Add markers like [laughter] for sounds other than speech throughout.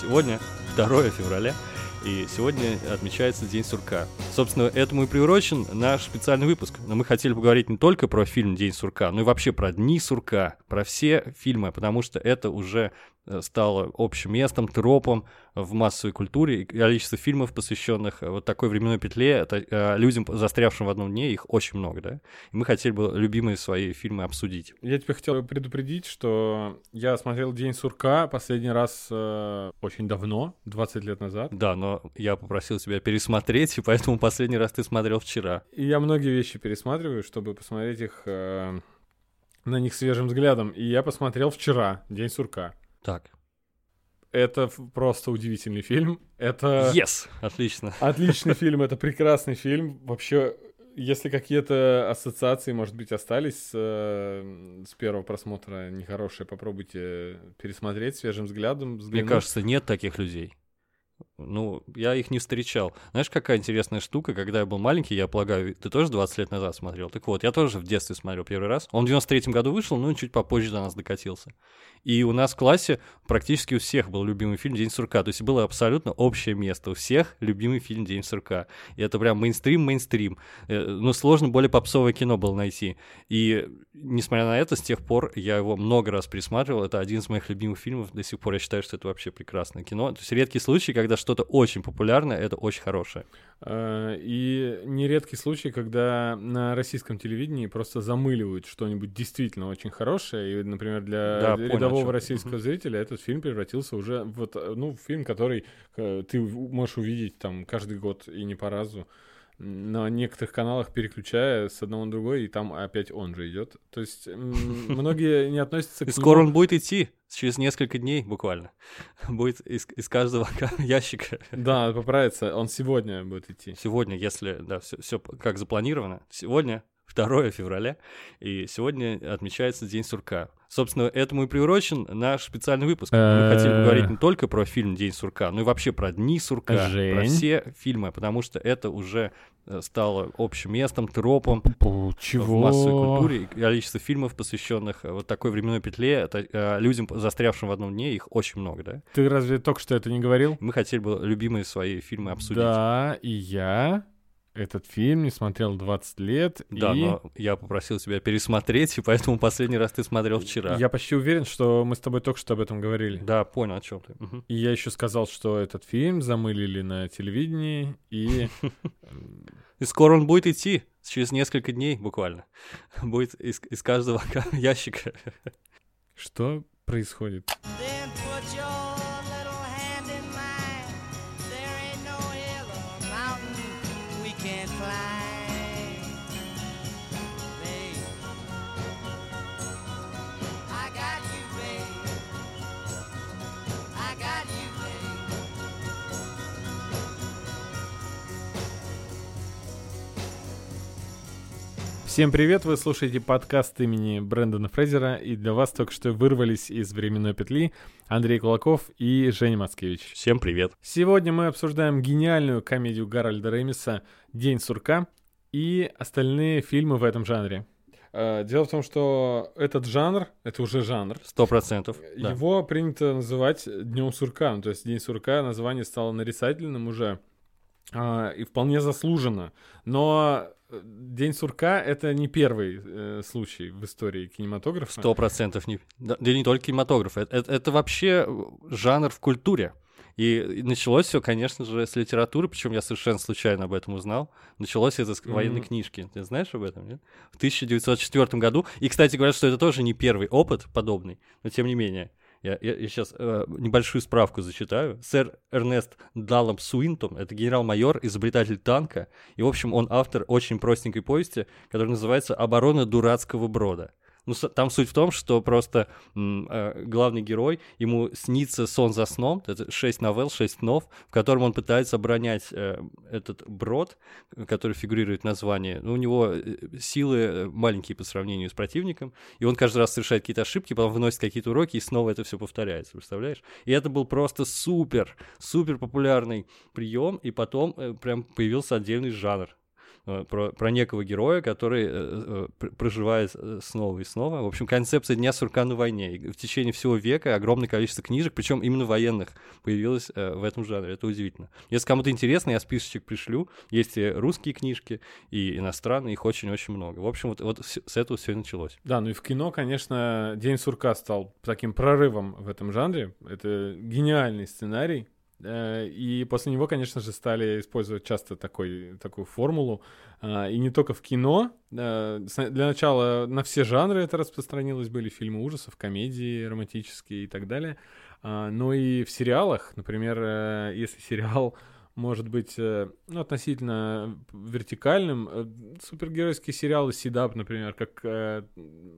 Сегодня 2 февраля, и сегодня отмечается День сурка. Собственно, этому и приурочен наш специальный выпуск. Но мы хотели поговорить не только про фильм День сурка, но и вообще про Дни сурка, про все фильмы, потому что это уже э, стало общим местом, тропом в массовой культуре. И количество фильмов, посвященных э, вот такой временной петле, это, э, людям, застрявшим в одном дне, их очень много, да? И мы хотели бы любимые свои фильмы обсудить. Я тебя хотел предупредить, что я смотрел «День сурка» последний раз э, очень давно, 20 лет назад. Да, но я попросил тебя пересмотреть, и поэтому последний раз ты смотрел вчера. И я многие вещи пересматриваю, чтобы посмотреть их э, на них свежим взглядом. И я посмотрел вчера «День сурка». Так. Это просто удивительный фильм. Это Yes! Отлично. отличный [laughs] фильм, это прекрасный фильм. Вообще, если какие-то ассоциации, может быть, остались с, э, с первого просмотра нехорошие, попробуйте пересмотреть свежим взглядом. Мне взглянуть. кажется, нет таких людей. Ну, я их не встречал. Знаешь, какая интересная штука, когда я был маленький, я полагаю, ты тоже 20 лет назад смотрел? Так вот, я тоже в детстве смотрел первый раз. Он в 93-м году вышел, ну, чуть попозже до нас докатился. И у нас в классе практически у всех был любимый фильм «День сурка». То есть было абсолютно общее место. У всех любимый фильм «День сурка». И это прям мейнстрим-мейнстрим. Э, Ну, сложно более попсовое кино было найти. И, несмотря на это, с тех пор я его много раз пересматривал. Это один из моих любимых фильмов. До сих пор я считаю, что это вообще прекрасное кино. То есть редкий случай, когда что-то очень популярное, это очень хорошее. Э, И нередкий случай, когда на российском телевидении просто замыливают что-нибудь действительно очень хорошее. И, например, для Да, понял, рядового чём. российского зрителя этот фильм превратился уже в вот, э, ну, фильм, который э, ты можешь увидеть там каждый год и не по разу. На некоторых каналах переключая с одного на другой, и там опять он же идет. То есть [laughs] многие не относятся к И скоро он будет идти, через несколько дней буквально. [laughs] Будет из, из каждого [laughs] ящика. Да, надо поправиться. Он сегодня будет идти. Сегодня, если, да, все, как запланировано, сегодня 2 февраля, и сегодня отмечается День сурка. Собственно, этому и приурочен наш специальный выпуск. Мы хотели поговорить не только про фильм День сурка, но и вообще про Дни сурка, про Жень. все фильмы, потому что это уже э, стало общим местом, тропом Чего? в массовой культуре. И количество фильмов, посвященных э, вот такой временной петле, это, э, людям, застрявшим в одном дне, их очень много, да? Ты разве только что это не говорил? Мы хотели бы любимые свои фильмы обсудить. Да, и я этот фильм не смотрел 20 лет. Да, и но я попросил тебя пересмотреть, и поэтому последний раз ты смотрел вчера. я почти уверен, что мы с тобой только что об этом говорили. Да, понял, о чем ты. Мгм. И я еще сказал, что этот фильм замылили на телевидении, и [laughs] И скоро он будет идти, через несколько дней буквально. Будет из, из каждого [laughs] ящика. что происходит? Всем привет, вы слушаете подкаст имени Брэндона Фрейзера, и для вас только что вырвались из временной петли Андрей Кулаков и Женя Мацкевич. Всем привет. Сегодня мы обсуждаем гениальную комедию Гарольда Ремиса «День сурка» и остальные фильмы в этом жанре. Э, Дело в том, что этот жанр, это уже жанр, Сто процентов. да. его принято называть Днем сурка. Ну, то есть День сурка название стало нарицательным уже. А, и вполне заслуженно. Но э, День сурка это не первый э, случай в истории кинематографа. Сто процентов не... Да, да не только кинематограф. Это, это- это вообще жанр в культуре. И началось все, конечно же, с литературы, причем я совершенно случайно об этом узнал. Началось это с военной Мгм. книжки. Ты знаешь об этом, нет? В 1904 году. И, кстати, говорят, что это тоже не первый опыт подобный, но тем не менее. Я, сейчас небольшую справку зачитаю. Сэр Эрнест Даллам Суинтон — это генерал-майор, изобретатель танка. И, в общем, он автор очень простенькой повести, которая называется «Оборона дурацкого брода». Ну, там суть в том, что просто э, главный герой, ему снится сон за сном, это шесть новелл, шесть снов, в котором он пытается оборонять э, этот брод, который фигурирует в названии. Ну, у него э, силы э, маленькие по сравнению с противником, и он каждый раз совершает какие-то ошибки, потом выносит какие-то уроки, и снова это все повторяется, представляешь? И это был просто супер, супер популярный прием, и потом э, прям появился отдельный жанр э, про, про некого героя, который э, э, пр- проживает э, снова и снова. В общем, концепция Дня сурка на войне. И в течение всего века огромное количество книжек, причем именно военных, появилось э, в этом жанре. Это удивительно. Если кому-то интересно, я списочек пришлю. Есть и русские книжки, и иностранные, их очень-очень много. В общем, вот, вот с этого все и началось. Да, ну и в кино, конечно, День сурка стал таким прорывом в этом жанре. Это гениальный сценарий. Э, И после него, конечно же, стали использовать часто такой, такую формулу. А, И не только в кино. Э, Для начала на все жанры это распространилось. Были фильмы ужасов, комедии романтические и так далее. Но и в сериалах, например, э, если сериал может быть э, ну, относительно вертикальным. Э, Супергеройские сериалы Сидап, например, как, э,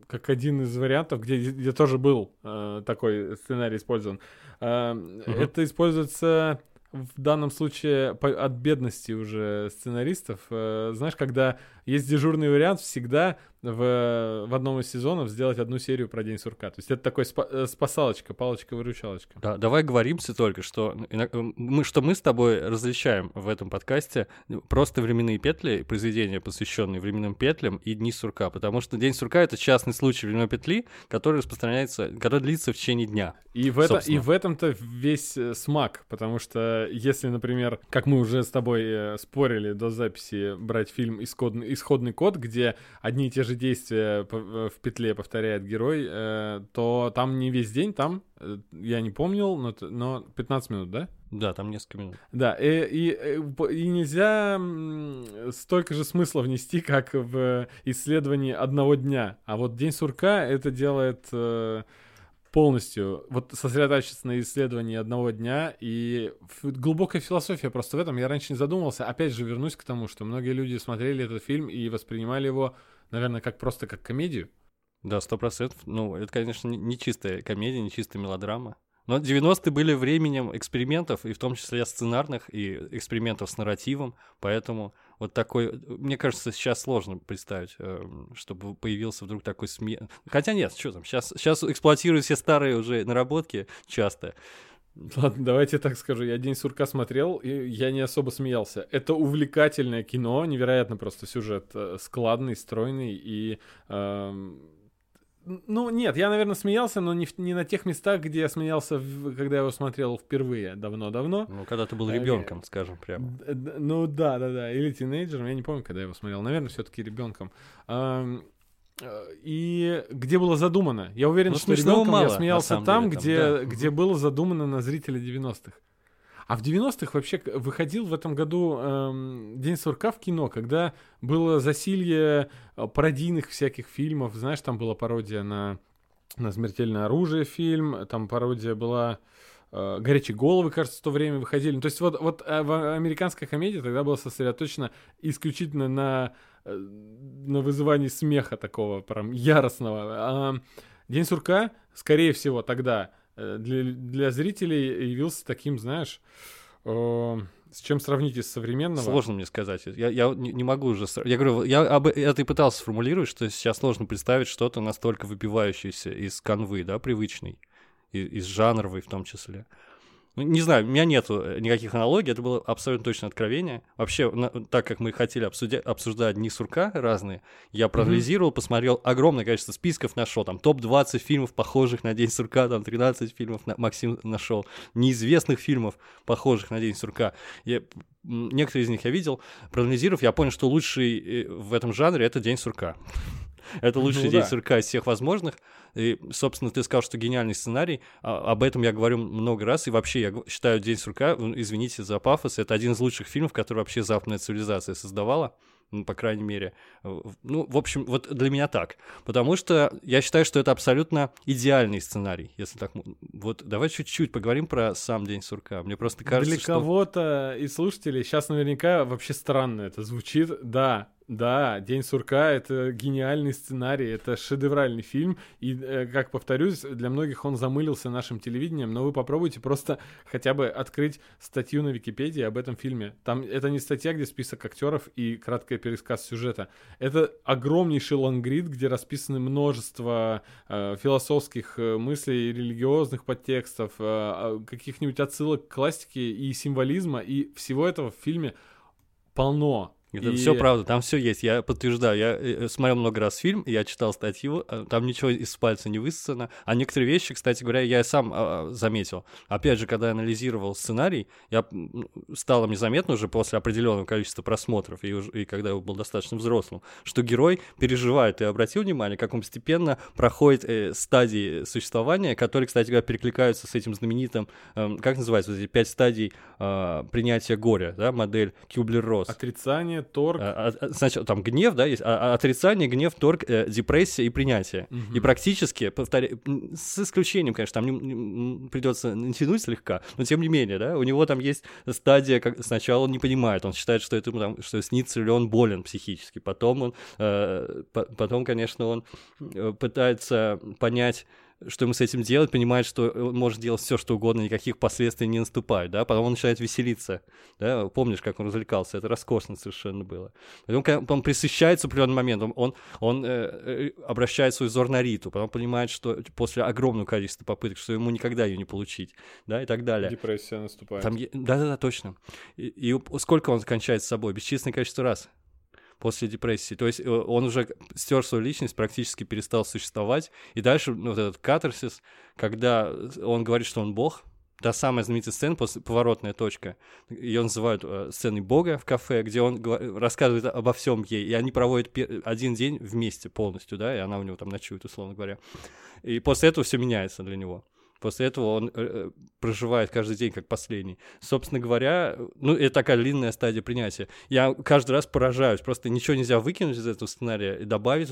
как один из вариантов, где, где тоже был такой сценарий использован. Э, Это используется в данном случае от бедности уже сценаристов. Знаешь, когда есть дежурный вариант, всегда в, в одном из сезонов сделать одну серию про День сурка. То есть это такой спа- э, спасалочка, палочка-выручалочка. Да, давай говоримся только, что ино- мы, что мы с тобой различаем в этом подкасте просто временные петли, произведения, посвященные временным петлям, и Дни сурка, потому что День сурка — это частный случай временной петли, который распространяется, который длится в течение дня. И в, это, и в этом-то весь э, смак, потому что если, например, как мы уже с тобой э, спорили до записи, брать фильм «Исходный, исходный код», где одни и те же действия п- в петле повторяет герой, э, то там не весь день, там, э, я не помнил, но, т- но 15 минут, да? Да, там несколько минут. Да, и, и, э, и нельзя столько же смысла внести, как в исследовании одного дня. А вот День сурка это делает э, полностью, вот сосредотачиваться на исследовании одного дня, и глубокая философия просто в этом. Я раньше не задумывался. Опять же, вернусь к тому, что многие люди смотрели этот фильм и воспринимали его, наверное, как просто как комедию. Да, сто процентов. Ну, это, конечно, не- не чистая комедия, не чистая мелодрама. Но 90-е были временем экспериментов, и в том числе сценарных, и экспериментов с нарративом, поэтому вот такой... Мне кажется, сейчас сложно представить, эм, чтобы появился вдруг такой сме... Хотя нет, что там, сейчас, сейчас эксплуатируют все старые уже наработки часто. [laughs] Ладно, давайте так скажу. Я День сурка смотрел, и я не особо смеялся. Это увлекательное кино, невероятно просто сюжет э, складный, стройный и... эм, ну, нет, я, наверное, смеялся, но не, в- не на тех местах, где я смеялся, в- когда я его смотрел впервые, давно-давно. Ну, когда ты был Э, ребенком, скажем прямо. Ну да, да, да. Или тинейджером, я не помню, когда я его смотрел. Наверное, все-таки ребенком. Э, И где было задумано? Я уверен, Ну, что ребенком мало, я смеялся там, деле, там, где, да. где было задумано на зрителя 90-х. А в 90-х вообще выходил в этом году эм, День сурка в кино, когда было засилье э, пародийных всяких фильмов. Знаешь, там была пародия на, на «Смертельное оружие» фильм, там пародия была... э, «Горячие головы», кажется, в то время выходили. Ну, То есть вот, вот э, американская комедия тогда была сосредоточена исключительно на, э, на вызывании смеха такого прям яростного. А День сурка, скорее всего, тогда э, для, для зрителей явился таким, знаешь, э, с чем сравнить из современного. Сложно мне сказать. Я, я не, могу уже... Я говорю, я об это и пытался сформулировать, что сейчас сложно представить что-то настолько выбивающееся из канвы, да, привычной, и- из жанровой в том числе. Ну, не знаю, у меня нету э, никаких аналогий, это было абсолютно точно откровение. Вообще, на- так как мы хотели обсудя- обсуждать дни сурка разные, я проанализировал, посмотрел огромное количество списков, нашел там топ-20 фильмов, похожих на День сурка, там 13 фильмов на- Максим нашел, неизвестных фильмов, похожих на День сурка. Я, некоторые из них я видел, проанализировав, я понял, что лучший э, в этом жанре это День сурка. Это лучший Ну день да. сурка из всех возможных. И, собственно, ты сказал, что гениальный сценарий. А- об этом я говорю много раз. И вообще, я считаю День сурка, извините за пафос, это один из лучших фильмов, который вообще западная цивилизация создавала. ну, По крайней мере. Ну, в общем, вот для меня так. Потому что я считаю, что это абсолютно идеальный сценарий, если так. Вот давай чуть-чуть поговорим про сам День сурка. Мне просто кажется, Для что... кого-то из слушателей сейчас наверняка вообще странно это звучит. Да, Да, «День сурка» — это гениальный сценарий, это шедевральный фильм, и, э, как повторюсь, для многих он замылился нашим телевидением, но вы попробуйте просто хотя бы открыть статью на Википедии об этом фильме. Там это не статья, где список актеров и краткий пересказ сюжета. Это огромнейший лонгрид, где расписаны множество э, философских э, мыслей, религиозных подтекстов, э, а, каких-нибудь отсылок к классике и символизма, и всего этого в фильме полно. Это И- все правда, там все есть. Я подтверждаю. Я э, смотрел много раз фильм, я читал статью, а, там ничего из пальца не высосано. А некоторые вещи, кстати говоря, я и сам а, заметил. Опять же, когда я анализировал сценарий, я м, стало мне заметно уже после определенного количества просмотров, и, уже- и когда я был достаточно взрослым, что герой переживает. Ты обратил внимание, как он постепенно проходит э, стадии существования, которые, кстати говоря, перекликаются с этим знаменитым, эм, как называется, вот эти пять стадий а, принятия горя, да, модель Кюблер-Росс. Отрицание, торг. А, а, Сначала там гнев, да, есть, а- а отрицание, гнев, торг, э, депрессия и принятие. И практически, повторяю, с исключением, конечно, там не- придется натянуть слегка, но тем не менее, да, у него там есть стадия, как сначала он не понимает, он считает, что это ему там, что снится или он болен психически, потом он, э, по- потом, конечно, он э, пытается понять, что ему с этим делать, понимает, что он может делать все, что угодно, никаких последствий не наступает, да, потом он начинает веселиться, да, помнишь, как он развлекался, это роскошно совершенно было. Потом, когда он присыщается в определенный момент, он, он, он, э, э, обращает свой взор на Риту, потом понимает, что после огромного количества попыток, что ему никогда ее не получить, да, и так далее. Депрессия наступает. Там, да-да-да, точно. И, и сколько он кончает с собой? Бесчисленное количество раз после депрессии. То есть э, он уже стер свою личность, практически перестал существовать. И дальше ну, вот этот катарсис, когда он говорит, что он бог, та самая знаменитая сцена, после, поворотная точка, ее называют э, сценой бога в кафе, где он рассказывает обо всем ей, и они проводят один день вместе полностью, да, и она у него там ночует, условно говоря. И после этого все меняется для него. После этого он э, э, проживает каждый день как последний. Собственно говоря, ну, это такая длинная стадия принятия. Я каждый раз поражаюсь. Просто ничего нельзя выкинуть из этого сценария и добавить,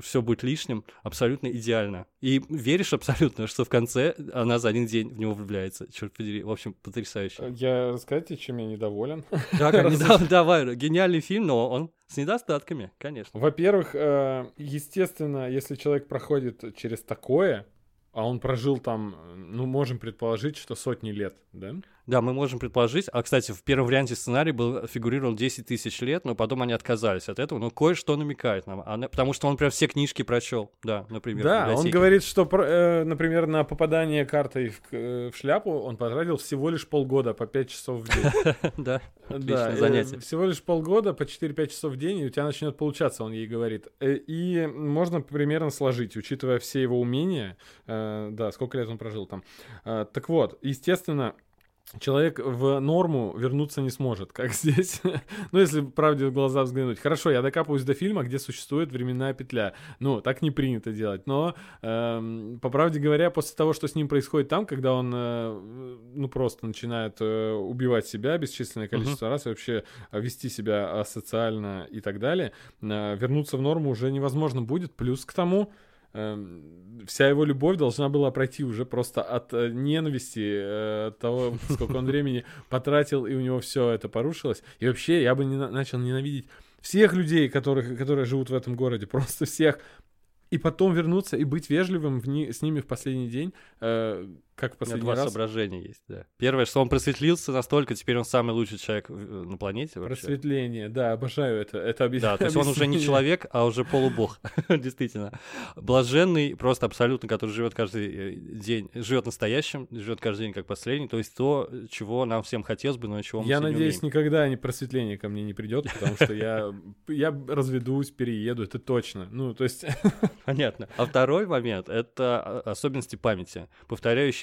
все будет лишним, абсолютно идеально. И веришь абсолютно, что в конце она за один день в него влюбляется. Черт подери. В общем, потрясающе. Я рассказать тебе, чем я недоволен? Да, [laughs] давай, гениальный фильм, но он с недостатками, конечно. Во-первых, э, естественно, если человек проходит через такое, а он прожил там, э, ну, можем предположить, что сотни лет, да? Да, мы можем предположить. А, кстати, в первом варианте сценарий был, фигурировал 10 тысяч лет, но потом они отказались от этого. Но кое-что намекает нам. Она- потому что он прям все книжки прочел. Да, например. Да, он говорит, что, э, например, на попадание картой в, э, в шляпу он потратил всего лишь полгода по 5 часов в день. [laughs] Да, Отличное э, занятие. всего лишь полгода по 4-5 часов в день, и у тебя начнет получаться, он ей говорит. И можно примерно сложить, учитывая все его умения. Да, сколько лет он прожил там. Так вот, естественно, человек в норму вернуться не сможет, как [laughs] здесь. ну, если правде в глаза взглянуть. Хорошо, я докапываюсь до фильма, где существует временная петля. Ну, так не принято делать. Но, эм, по правде говоря, после того, что с ним происходит там, когда он, э, ну, просто начинает э, убивать себя бесчисленное количество раз, и вообще э, вести себя асоциально и так далее, э, вернуться в норму уже невозможно будет. Плюс к тому, вся его любовь должна была пройти уже просто от э, ненависти, э, от того, [laughs] сколько он времени потратил, и у него все это порушилось. И вообще, я бы не на- начал ненавидеть всех людей, которых, которые живут в этом городе, [laughs] просто всех. И потом вернуться и быть вежливым в ни- с ними в последний день, э, как в У меня последний два раз. соображения есть, да. Первое, что он просветлился настолько, теперь он самый лучший человек в- на планете вообще. Просветление, да, обожаю это. Это объ- Да, то есть он уже не человек, а уже полубог, [laughs] [laughs] действительно. Блаженный, просто абсолютно, который живет каждый э, день, живет настоящим, живет каждый день как последний, то есть то, чего нам всем хотелось бы, но чего мы Я надеюсь, никогда не просветление ко мне не придет, потому что я, я разведусь, перееду, это точно. Ну, то есть, [laughs] Понятно. А второй момент — это особенности памяти.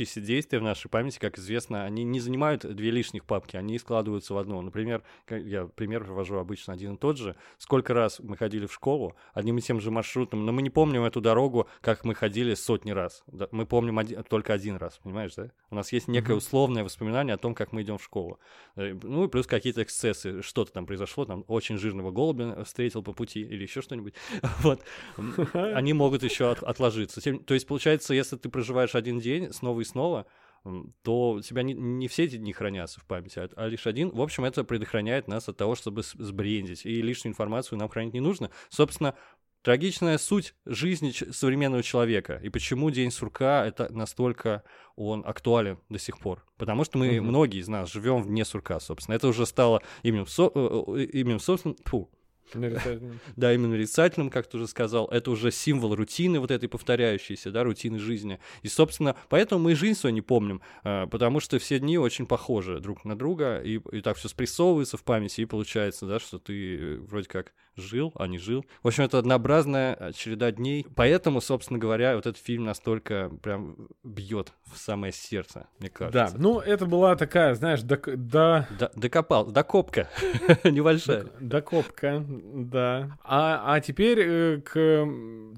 Повторяющиеся действия в нашей памяти, как известно, они не занимают две лишних папки, они складываются в одну. Например, я пример привожу обычно один и тот же. Сколько раз мы ходили в школу одним и тем же маршрутом, но мы не помним эту дорогу, как мы ходили сотни раз. Мы помним один- только один раз, понимаешь, да? У нас есть некое условное воспоминание о том, как мы идем в школу. Э, Ну и плюс какие-то эксцессы, что-то там произошло, там очень жирного голубя встретил по пути или еще что-нибудь. [laughs] Вот. Они могут еще от- отложиться. Тем- То есть, получается, если ты проживаешь один день снова и снова, то у тебя не, не все эти дни хранятся в памяти, а, а лишь один. В общем, это предохраняет нас от того, чтобы сбрендить. И лишнюю информацию нам хранить не нужно. Собственно, трагичная суть жизни современного человека. И почему День сурка это настолько он актуален до сих пор. Потому что мы, Мгм. многие из нас, живем вне сурка, собственно. Это уже стало именем, со- э, э, именем собственно, фу. [laughs] да, именно нарицательным, как ты уже сказал, это уже символ рутины вот этой повторяющейся, да, рутины жизни. И, собственно, поэтому мы и жизнь свою не помним, э, потому что все дни очень похожи друг на друга, и, и так все спрессовывается в памяти, и получается, да, что ты э, вроде как жил, а не жил. В общем, это однообразная э, череда дней. Поэтому, собственно говоря, вот этот фильм настолько прям бьет в самое сердце, мне Да, кажется. ну это была такая, знаешь, док- да, Д- докопал, докопка [laughs] небольшая. Док- Докопка, да. А, а теперь э, к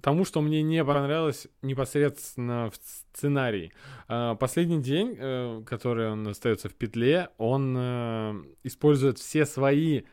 тому, что мне не понравилось непосредственно в сценарии. А, Последний день, э, который он остается в петле, он использует все свои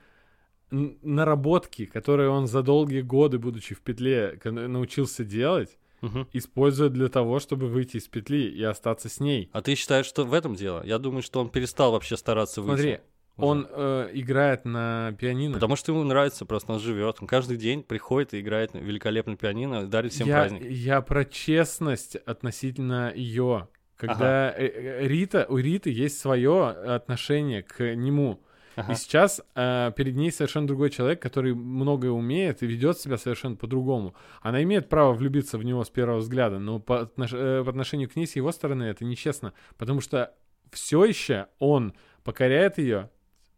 наработки, которые он за долгие годы, будучи в петле, научился делать, Мгм. использует для того, чтобы выйти из петли и остаться с ней. А ты считаешь, что в этом дело? Я думаю, что он перестал вообще стараться выйти. Смотри, уже. он э, играет на пианино. Потому что ему нравится, просто он живет. Он каждый день приходит и играет на великолепно пианино, дарит всем я, праздник. я про честность относительно ее. Когда э, э, Рита, у Риты есть свое отношение к нему. Ага. И сейчас э, перед ней совершенно другой человек, который многое умеет и ведет себя совершенно по-другому. Она имеет право влюбиться в него с первого взгляда, но по, отнош- э, по отношению к ней с его стороны это нечестно. Потому что все еще он покоряет ее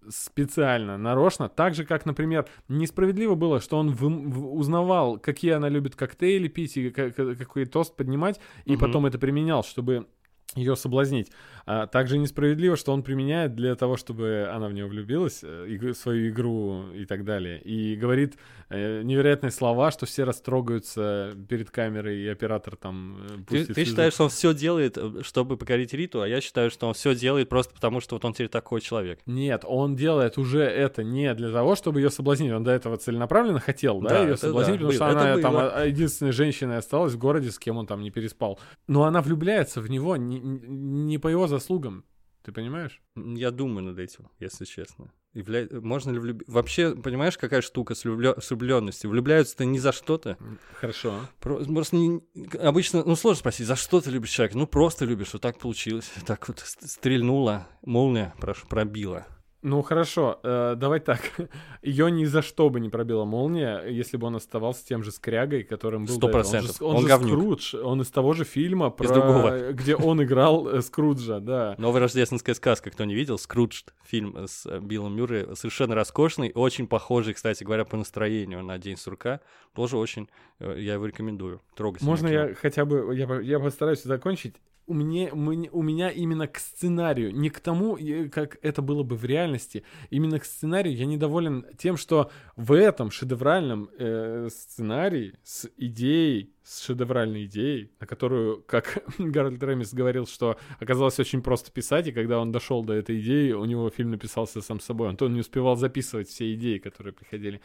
специально, нарочно, так же, как, например, несправедливо было, что он вым- в- узнавал, какие она любит коктейли пить и ка- ка- какой тост поднимать, и Мгм. потом это применял, чтобы ее соблазнить. А также несправедливо, что он применяет для того, чтобы она в него влюбилась, э, иг- свою игру и так далее. И говорит э, невероятные слова, что все растрогаются перед камерой, и оператор там э, Ты, пустит ты слезу. считаешь, что он все делает, чтобы покорить Риту, а я считаю, что он все делает просто потому, что вот он теперь такой человек. Нет, он делает уже это не для того, чтобы ее соблазнить. Он до этого целенаправленно хотел, да, Да, ее соблазнить, да, потому что было, она это там было. а- единственной женщиной осталась в городе, с кем он там не переспал. Но она влюбляется в него не, не по его заслугам. Ты понимаешь? Я думаю над этим, если честно. Явля- Можно ли влюбиться? Вообще, понимаешь, какая штука с, влюблё- с влюбленностью? Влюбляются-то не за что-то. Хорошо. Про- Просто не- обычно, ну, сложно спросить, за что ты любишь человека? Ну, просто любишь, вот так получилось. Так вот ст- стрельнула, молния прош- пробила. Ну хорошо, э, давай так. [laughs] Ее ни за что бы не пробила молния, если бы он оставался тем же скрягой, которым был Сто этого. Он же- процентов. Он, Он же говнюк. Скрудж, он из того же фильма, про... другого. где он играл э, Скруджа, да. Новая рождественская сказка, кто не видел, Скрудж, фильм с э, Биллом Мюррей, совершенно роскошный, очень похожий, кстати говоря, по настроению на День сурка. Тоже очень, э, я его рекомендую. Трогательное Можно я хотя бы, я, я постараюсь закончить. У меня, у меня именно к сценарию, не к тому, э, как это было бы в реальности, именно к сценарию я недоволен тем, что в этом шедевральном э, сценарии с идеей, с шедевральной идеей, на которую, как [laughs] Гарольд Ремис говорил, что оказалось очень просто писать, и когда он дошел до этой идеи, у него фильм написался сам собой. Он то не успевал записывать все идеи, которые приходили.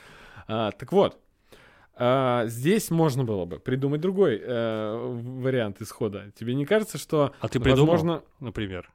А, так вот, а, здесь можно было бы придумать другой э, вариант исхода. Тебе не кажется, что, А ты придумал, возможно, например?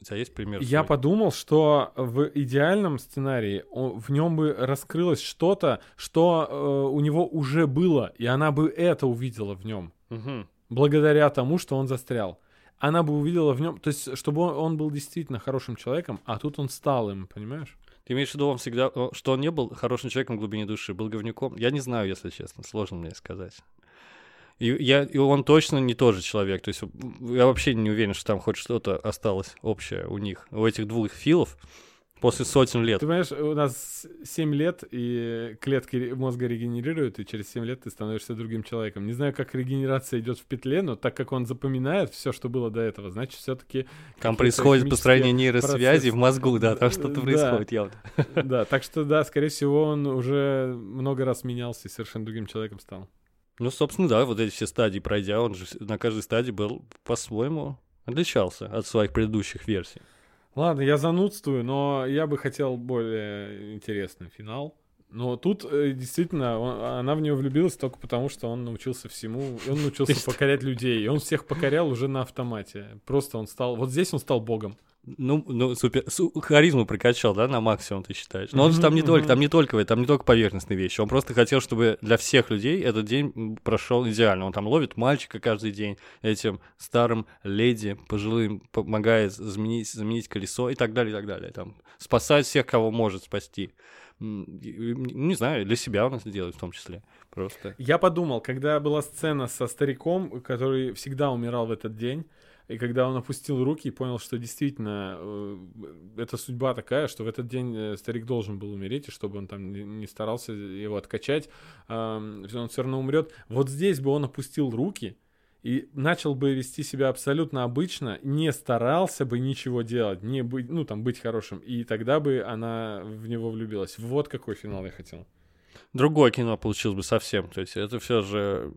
У тебя есть пример? я свой? подумал, что в идеальном сценарии в нем бы раскрылось что-то, что э, у него уже было, и она бы это увидела в нем, Мгм. благодаря тому, что он застрял. Она бы увидела в нем, то есть, чтобы он, он был действительно хорошим человеком, а тут он стал им, понимаешь? Ты имеешь в виду, он всегда, что он не был хорошим человеком в глубине души, был говнюком? Я не знаю, если честно, сложно мне сказать. И, я, и он точно не тот же человек. То есть я вообще не уверен, что там хоть что-то осталось общее у них, у этих двух филов после сотен лет. Ты понимаешь, у нас 7 лет, и клетки мозга регенерируют, и через 7 лет ты становишься другим человеком. Не знаю, как регенерация идет в петле, но так как он запоминает все, что было до этого, значит, все-таки... Там происходит построение нейросвязи в мозгу, да, там что-то Да. происходит явно. Да, так что да, скорее всего, он уже много раз менялся и совершенно другим человеком стал. Ну, собственно, да, вот эти все стадии пройдя, он же на каждой стадии был по-своему отличался от своих предыдущих версий. Ладно, я занудствую, но я бы хотел более интересный финал. Но тут э, действительно он- она в него влюбилась только потому, что он научился всему, и он научился покорять людей, и он всех покорял уже на автомате. Просто он стал, вот здесь он стал богом. Ну, ну, супер. су- харизму прокачал, да, на максимум, ты считаешь? Но он же там не только, там не только, там не только поверхностные вещи. Он просто хотел, чтобы для всех людей этот день прошел идеально. Он там ловит мальчика каждый день, этим старым леди, пожилым, помогает заменить, заменить колесо и так далее, и так далее. Там, спасает всех, кого может спасти. Не знаю, для себя он это делает в том числе. Просто. Я подумал, когда была сцена со стариком, который всегда умирал в этот день, и когда он опустил руки и понял, что действительно э, эта судьба такая, что в этот день э, старик должен был умереть, и чтобы он там не- старался его откачать, эм, он все равно умрет. Вот здесь бы он опустил руки и начал бы вести себя абсолютно обычно, не старался бы ничего делать, не быть, ну там быть хорошим, и тогда бы она в него влюбилась. Вот какой финал я хотел. другое кино получилось бы совсем. То есть это все же э,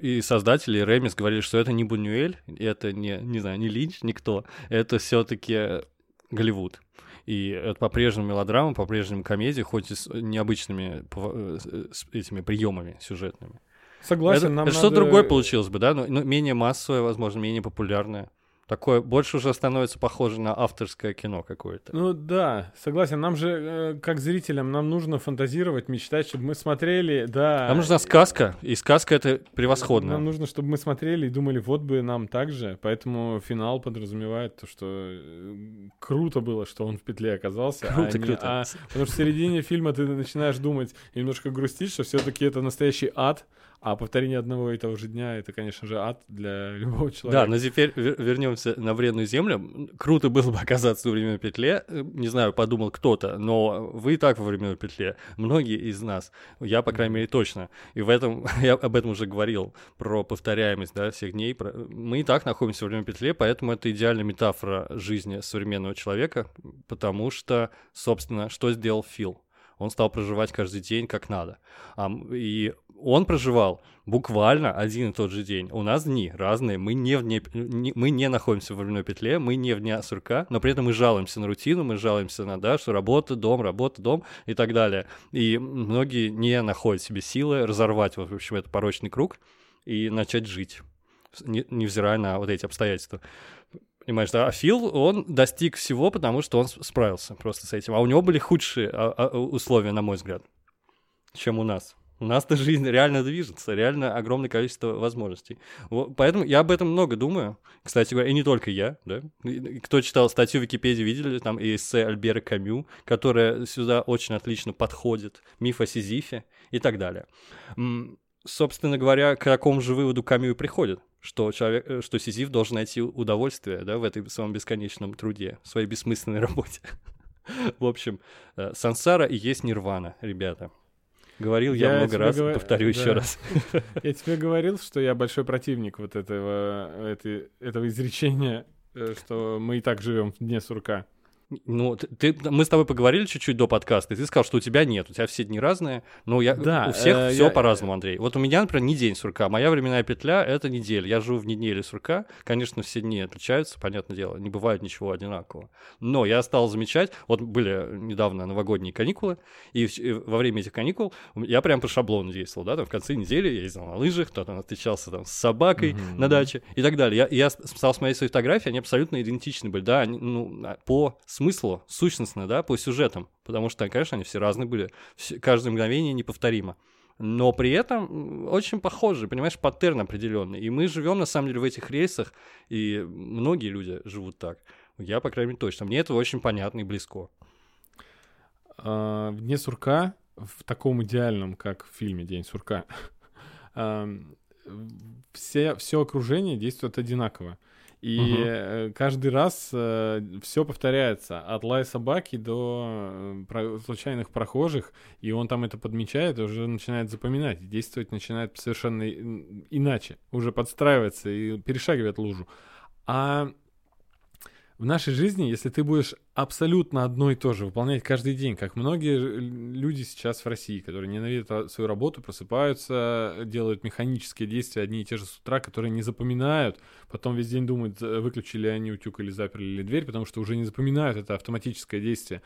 и создатели, и Ремис говорили, что это не Бунюэль, это не, не знаю, не Линч, никто. Это все-таки Голливуд. И это по-прежнему мелодрама, по-прежнему комедия, хоть и с необычными пов- э, с- этими приемами сюжетными. Согласен, это нам это что-то надо- другое получилось бы, да? Но, но менее массовое, возможно, менее популярное. Такое больше уже становится похоже на авторское кино какое-то. Ну да, согласен. Нам же, э, как зрителям, нам нужно фантазировать, мечтать, чтобы мы смотрели, да. Нам нужна сказка, и сказка это превосходно. Нам нужно, чтобы мы смотрели и думали, вот бы нам так же. Поэтому финал подразумевает то, что э, круто было, что он в петле оказался. а Круто, не- круто. а- потому что в середине фильма ты начинаешь думать и немножко грустить, что все-таки это настоящий ад. А повторение одного и того же дня это, конечно же, ад для [laughs] любого человека. Да, но теперь вер- вернемся на вредную землю. Круто было бы оказаться во временной петле. Э, Не знаю, подумал кто-то, но вы и так во временной петле. Многие из нас. Я, по крайней мере, точно. И в этом, [laughs] я об этом уже говорил, про повторяемость да, всех дней. Про- Мы и так находимся в временной петле, поэтому это идеальная метафора жизни современного человека, потому что, собственно, что сделал Фил? Он стал проживать каждый день как надо. И он проживал буквально один и тот же день. У нас дни разные, мы не, вне, не- мы не находимся в временной петле, мы не вне сурка, но при этом мы жалуемся на рутину, мы жалуемся на, да, что работа, дом, работа, дом и так далее. И многие не находят в себе силы разорвать, в общем, этот порочный круг и начать жить, не- невзирая на вот эти обстоятельства. Понимаешь, да? А Фил, он достиг всего, потому что он справился просто с этим. А у него были худшие а, а, условия, на мой взгляд, чем у нас. Нас-то жизнь реально движется, реально огромное количество возможностей. Во- Поэтому я об этом много думаю. Кстати говоря, и не только я, да. Кто читал статью в Википедии, видели там и эссе Альбера Камю, которая сюда очень отлично подходит, миф о Сизифе и так далее. Собственно говоря, к такому же выводу Камю и приходит, что, человек, э, что Сизиф должен найти удовольствие да, в этой своем бесконечном труде, в своей бессмысленной [laughs] работе. В общем, э, сансара и есть нирвана, ребята. Говорил я, Я много раз, говор- повторю еще да. раз. [laughs] Я тебе говорил, что я большой противник вот этого, этой- этого изречения, э, что мы и так живем в дне сурка. Ну, ты, мы с тобой поговорили чуть-чуть до подкаста, и ты сказал, что у тебя нет, у тебя все дни разные, но я, Да, у всех э, все я- по-разному, Андрей. Вот у меня, например, не день сурка, моя временная петля — это неделя. Я живу в неделе сурка, конечно, все дни отличаются, понятное дело, не бывает ничего одинакового. Но я стал замечать, вот были недавно новогодние каникулы, и и во время этих каникул я прям по шаблону действовал, да, там в конце недели я ездил на лыжах, кто-то встречался там с собакой Мгм. на даче и так далее. Я, я стал смотреть свои фотографии, они абсолютно идентичны были, да, они, ну, а, по смыслу, сущностно, да, по сюжетам, потому что, конечно, они все разные были, каждое мгновение неповторимо. Но при этом очень похожи, понимаешь, паттерн определенный. И мы живем, на самом деле, в этих рейсах, и многие люди живут так. Я, по крайней мере, точно. Мне это очень понятно и близко. А, В дне сурка, в таком идеальном, как в фильме День сурка, [laughs] все, все окружение действует одинаково. И э, каждый раз все повторяется. От лая собаки до э, про- случайных прохожих. И он там это подмечает уже начинает запоминать. Действовать начинает совершенно иначе. Уже подстраивается и перешагивает лужу. А в нашей жизни, если ты будешь абсолютно одно и то же выполнять каждый день, как многие люди сейчас в России, которые ненавидят а, свою работу, просыпаются, делают механические действия одни и те же с утра, которые не запоминают, потом весь день думают, э, выключили они утюг или заперли ли дверь, потому что уже не запоминают это автоматическое действие.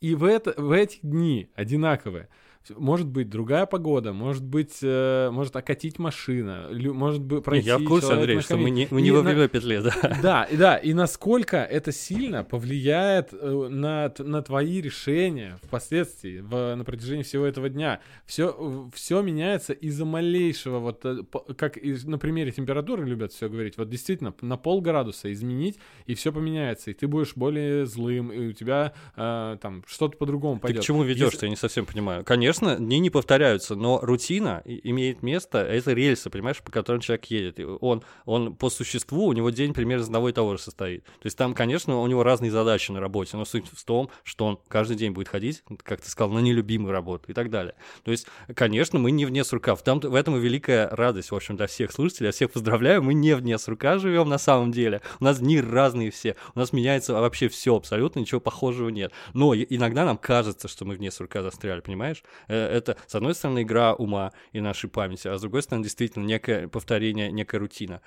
И в, это, в эти дни одинаковые. Может быть другая погода, может быть, э, может окатить машина, лю- может быть пройти Я в курсе, Андрей, на что мы не, мы не И во на- время петле, да. [laughs] Да, и да, и насколько это сильно повлияет э, на, на твои решения впоследствии, в, на протяжении всего этого дня. Все, все меняется из-за малейшего, вот э, как и на примере температуры любят все говорить, вот действительно на полградуса изменить, и все поменяется, и ты будешь более злым, и у тебя э, там что-то по-другому Ты пойдет. к чему ведешь, Если- я не совсем понимаю. Конечно, дни не повторяются, но рутина имеет место, это рельсы, понимаешь, по которым человек едет. Он, он по существу, у него день примерно из одного и того же состоит. То есть там, конечно, у него разные задачи на работе, но суть в том, что он каждый день будет ходить, как ты сказал, на нелюбимую работу и так далее. То есть, конечно, мы не вне сурка. В, там, в этом и великая радость, в общем, для всех слушателей. Я всех поздравляю, мы не вне сурка живем на самом деле. У нас дни разные все. У нас меняется вообще все абсолютно, ничего похожего нет. Но иногда нам кажется, что мы вне сурка застряли, понимаешь? Э, Это, с одной стороны, игра ума и нашей памяти, а с другой стороны, действительно, некое повторение, некая рутина.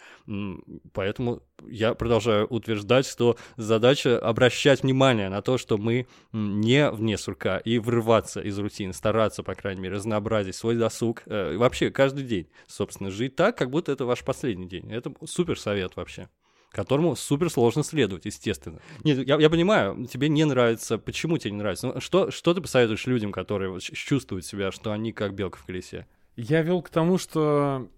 Поэтому я продолжаю утверждать, что задача обращать внимание на то, что мы не вне сурка и врываться из рутины, стараться, по крайней мере, разнообразить свой досуг. э, Вообще, каждый день, собственно, жить так, как будто это ваш последний день. Это супер совет вообще которому супер сложно следовать, естественно. Нет, я, я понимаю, тебе не нравится, почему тебе не нравится. Ну, что, что ты посоветуешь людям, которые вот чувствуют себя, что они как белка в колесе? Я вел к тому, что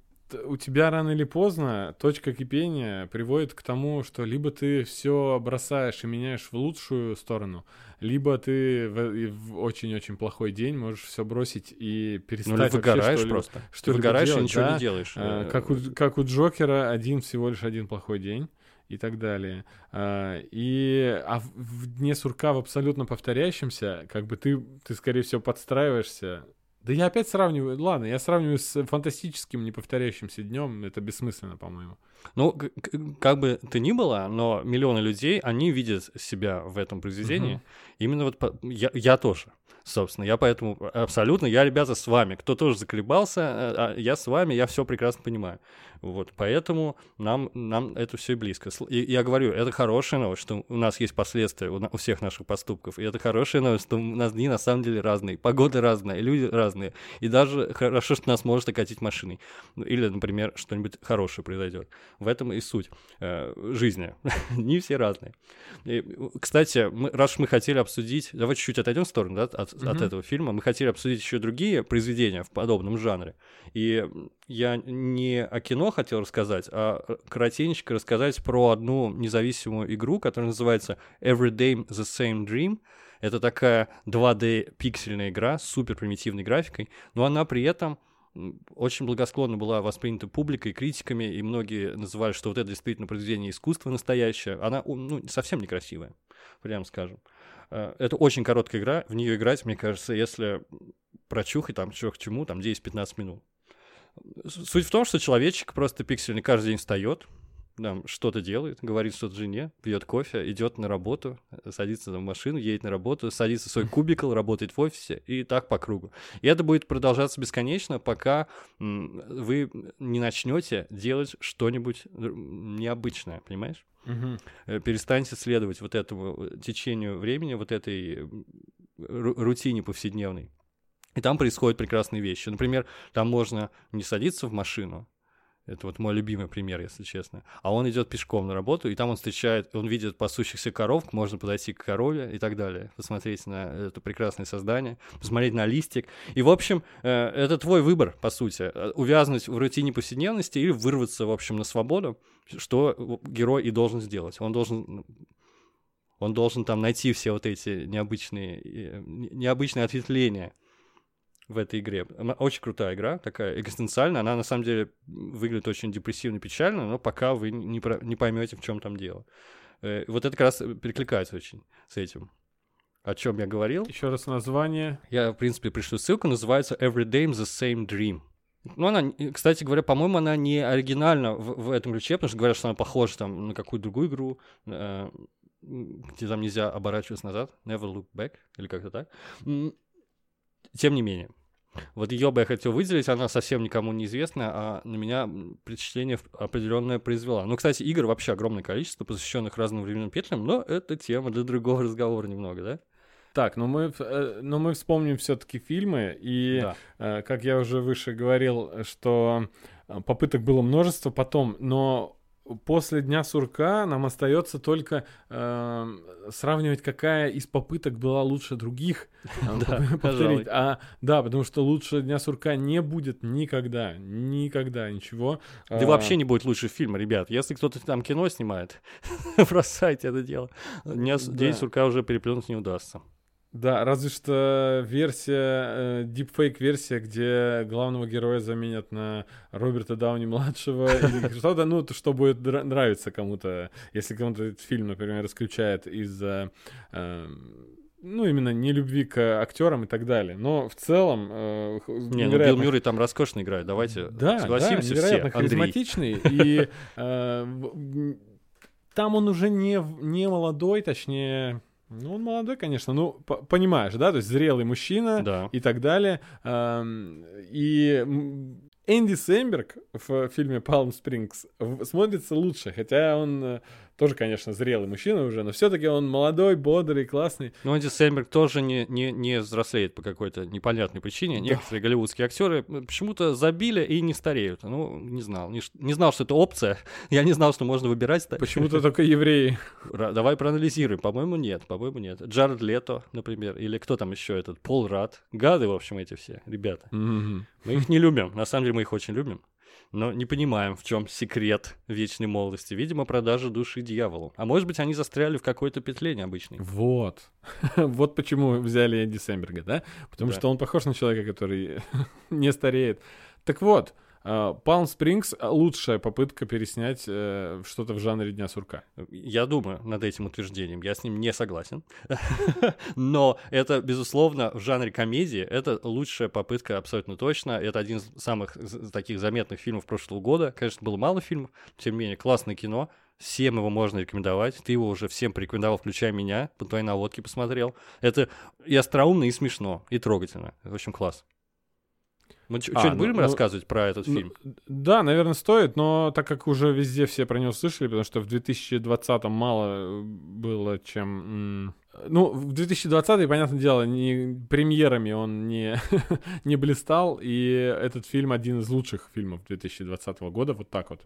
у тебя рано или поздно точка кипения приводит к тому, что либо ты все бросаешь и меняешь в лучшую сторону, либо ты в, и в очень-очень плохой день можешь все бросить и перестать Ну, выгораешь что-либо- просто. Ты что-либо выгораешь и делать, ничего да. не делаешь. А, как, у, как у Джокера один всего лишь один плохой день и так далее. А, и а в, дне сурка в абсолютно повторяющемся, как бы ты, ты скорее всего подстраиваешься. Да я опять сравниваю, ладно, я сравниваю с фантастическим неповторяющимся днем, это бессмысленно, по-моему. Ну, как бы ты ни было, но миллионы людей, они видят себя в этом произведении. Мгм. Именно вот по- я, я тоже, собственно. Я поэтому абсолютно, я, ребята, с вами. Кто тоже заколебался, э, а я с вами, я все прекрасно понимаю. Вот, поэтому нам, нам это все близко. И я говорю, это хорошая новость, что у нас есть последствия у, на- у всех наших поступков. И это хорошая новость, что у нас дни на самом деле разные, погоды разные, люди разные. И даже хорошо, что нас может окатить машиной. Ну, Или, например, что-нибудь хорошее произойдет. В этом и суть э, жизни. [laughs] Не все разные. И, кстати, мы, раз уж мы хотели обсудить, давай чуть-чуть отойдем в сторону да, от, от Мгм. этого фильма. Мы хотели обсудить еще другие произведения в подобном жанре. И я не о кино хотел рассказать, а коротенько рассказать про одну независимую игру, которая называется Every Day the Same Dream. Это такая 2D пиксельная игра с супер примитивной графикой, но она при этом очень благосклонно была воспринята публикой, критиками, и многие называли, что вот это действительно произведение искусства настоящее. Она ну, совсем некрасивая, прям скажем. Э, Это очень короткая игра, в нее играть, мне кажется, если прочухать там чего к чему, там 10-15 минут. Суть в том, что человечек просто пиксельный каждый день встает, там что-то делает, говорит что-то жене, пьет кофе, идет на работу, садится в машину, едет на работу, садится в свой [laughs] кубикл, работает в офисе и так по кругу. И это будет продолжаться бесконечно, пока вы не начнете делать что-нибудь необычное, понимаешь? Э, перестаньте следовать вот этому э, течению времени, вот этой рутине повседневной. И там происходят прекрасные вещи. Например, там можно не садиться в машину. Это вот мой любимый пример, если честно. А он идет пешком на работу, и там он встречает, он видит пасущихся коров, можно подойти к корове и так далее, посмотреть на это прекрасное создание, посмотреть на листик. И, в общем, э, это твой выбор, по сути. Э, Увязнуть в рутине повседневности или вырваться, в общем, на свободу, что герой и должен сделать. Он должен он должен там найти все вот эти необычные, э, не- необычные ответвления в этой игре. Она очень крутая игра, такая экзистенциальная. Она на самом деле выглядит очень депрессивно и печально, но пока вы не, про- не поймете, в чем там дело. Э, Вот это как раз перекликается очень с этим. О чем я говорил? Еще раз название. Я, в принципе, пришлю ссылку, называется Every Day the Same Dream. Ну, она, кстати говоря, по-моему, она не оригинальна в, в этом ключе, потому что говорят, что она похожа там на какую-то другую игру, э, где там нельзя оборачиваться назад, never look back, или как-то так. Тем не менее, вот ее бы я хотел выделить, она совсем никому не известна, а на меня впечатление определенное произвела. Ну, кстати, игр вообще огромное количество, посвященных разным временным петлям, но это тема для другого [laughs] разговора немного, да? Так, но мы, э, но мы вспомним все-таки фильмы, и, Да. э, как я уже выше говорил, что э, попыток было множество потом, но после Дня сурка нам остается только э, сравнивать, какая из попыток была лучше других. [laughs] э, повторить. А, да, потому что лучше Дня сурка не будет никогда, никогда ничего. Да А, вообще не будет лучше фильма, ребят. Если кто-то там кино снимает, [laughs] бросайте это дело. День сурка уже переплюнуть не удастся. Да, разве что версия, дипфейк-версия, где главного героя заменят на Роберта Дауни-младшего или что-то, ну, то, что будет нравиться кому-то, если кому-то этот фильм, например, исключает из-за, э, ну, именно нелюбви к актерам и так далее. Но в целом... э, Не, ну Билл невероятно- Мюррей там роскошно играет, давайте да, согласимся да, невероятно все, Андрей. харизматичный. И э, там он уже не, не молодой, точнее... Ну, он молодой, конечно, ну, по- понимаешь, да, то есть зрелый мужчина Да. и так далее. Эм, И Энди Сэмберг в фильме Palm Springs смотрится лучше, хотя он э, тоже, конечно, зрелый мужчина уже, но все-таки он молодой, бодрый, классный. Но Энди Сэмберг тоже не, не, не взрослеет по какой-то непонятной причине. Некоторые голливудские актеры почему-то забили и не стареют. Ну, не знал. Не, не знал, что это опция. [laughs] Я не знал, что можно выбирать. Почему-то только евреи. [laughs] Давай проанализируем. По-моему, нет. По-моему, нет. Джаред Лето, например. Или кто там еще этот? Пол Рад. Гады, в общем, эти все ребята. Мгм. Мы их не любим. На самом деле мы их очень любим. Но не понимаем, в чем секрет вечной молодости. Видимо, продажа души дьяволу. А может быть, они застряли в какой-то петле необычной. Вот. [laughs] вот почему взяли Энди Сэмберга, да? Потому Да. что он похож на человека, который [laughs] не стареет. Так вот, Palm Springs — лучшая попытка переснять э, что-то в жанре Дня сурка. Я думаю над этим утверждением. Я с ним не согласен. [laughs] Но это, безусловно, в жанре комедии это лучшая попытка абсолютно точно. Это один из самых таких заметных фильмов прошлого года. Конечно, было мало фильмов, тем не менее, классное кино. Всем его можно рекомендовать. Ты его уже всем порекомендовал, включая меня. По твоей наводке посмотрел. Это и остроумно, и смешно, и трогательно. В общем, класс. Мы А, что-нибудь ну- будем ну, рассказывать про этот Ну, фильм? Да, наверное, стоит, но так как уже везде все про него слышали, потому что в 2020 мало э, было чем... Ну, в 2020, понятное дело, не, премьерами он не, [laughs] не блистал, и этот фильм один из лучших фильмов 2020 года, вот так вот.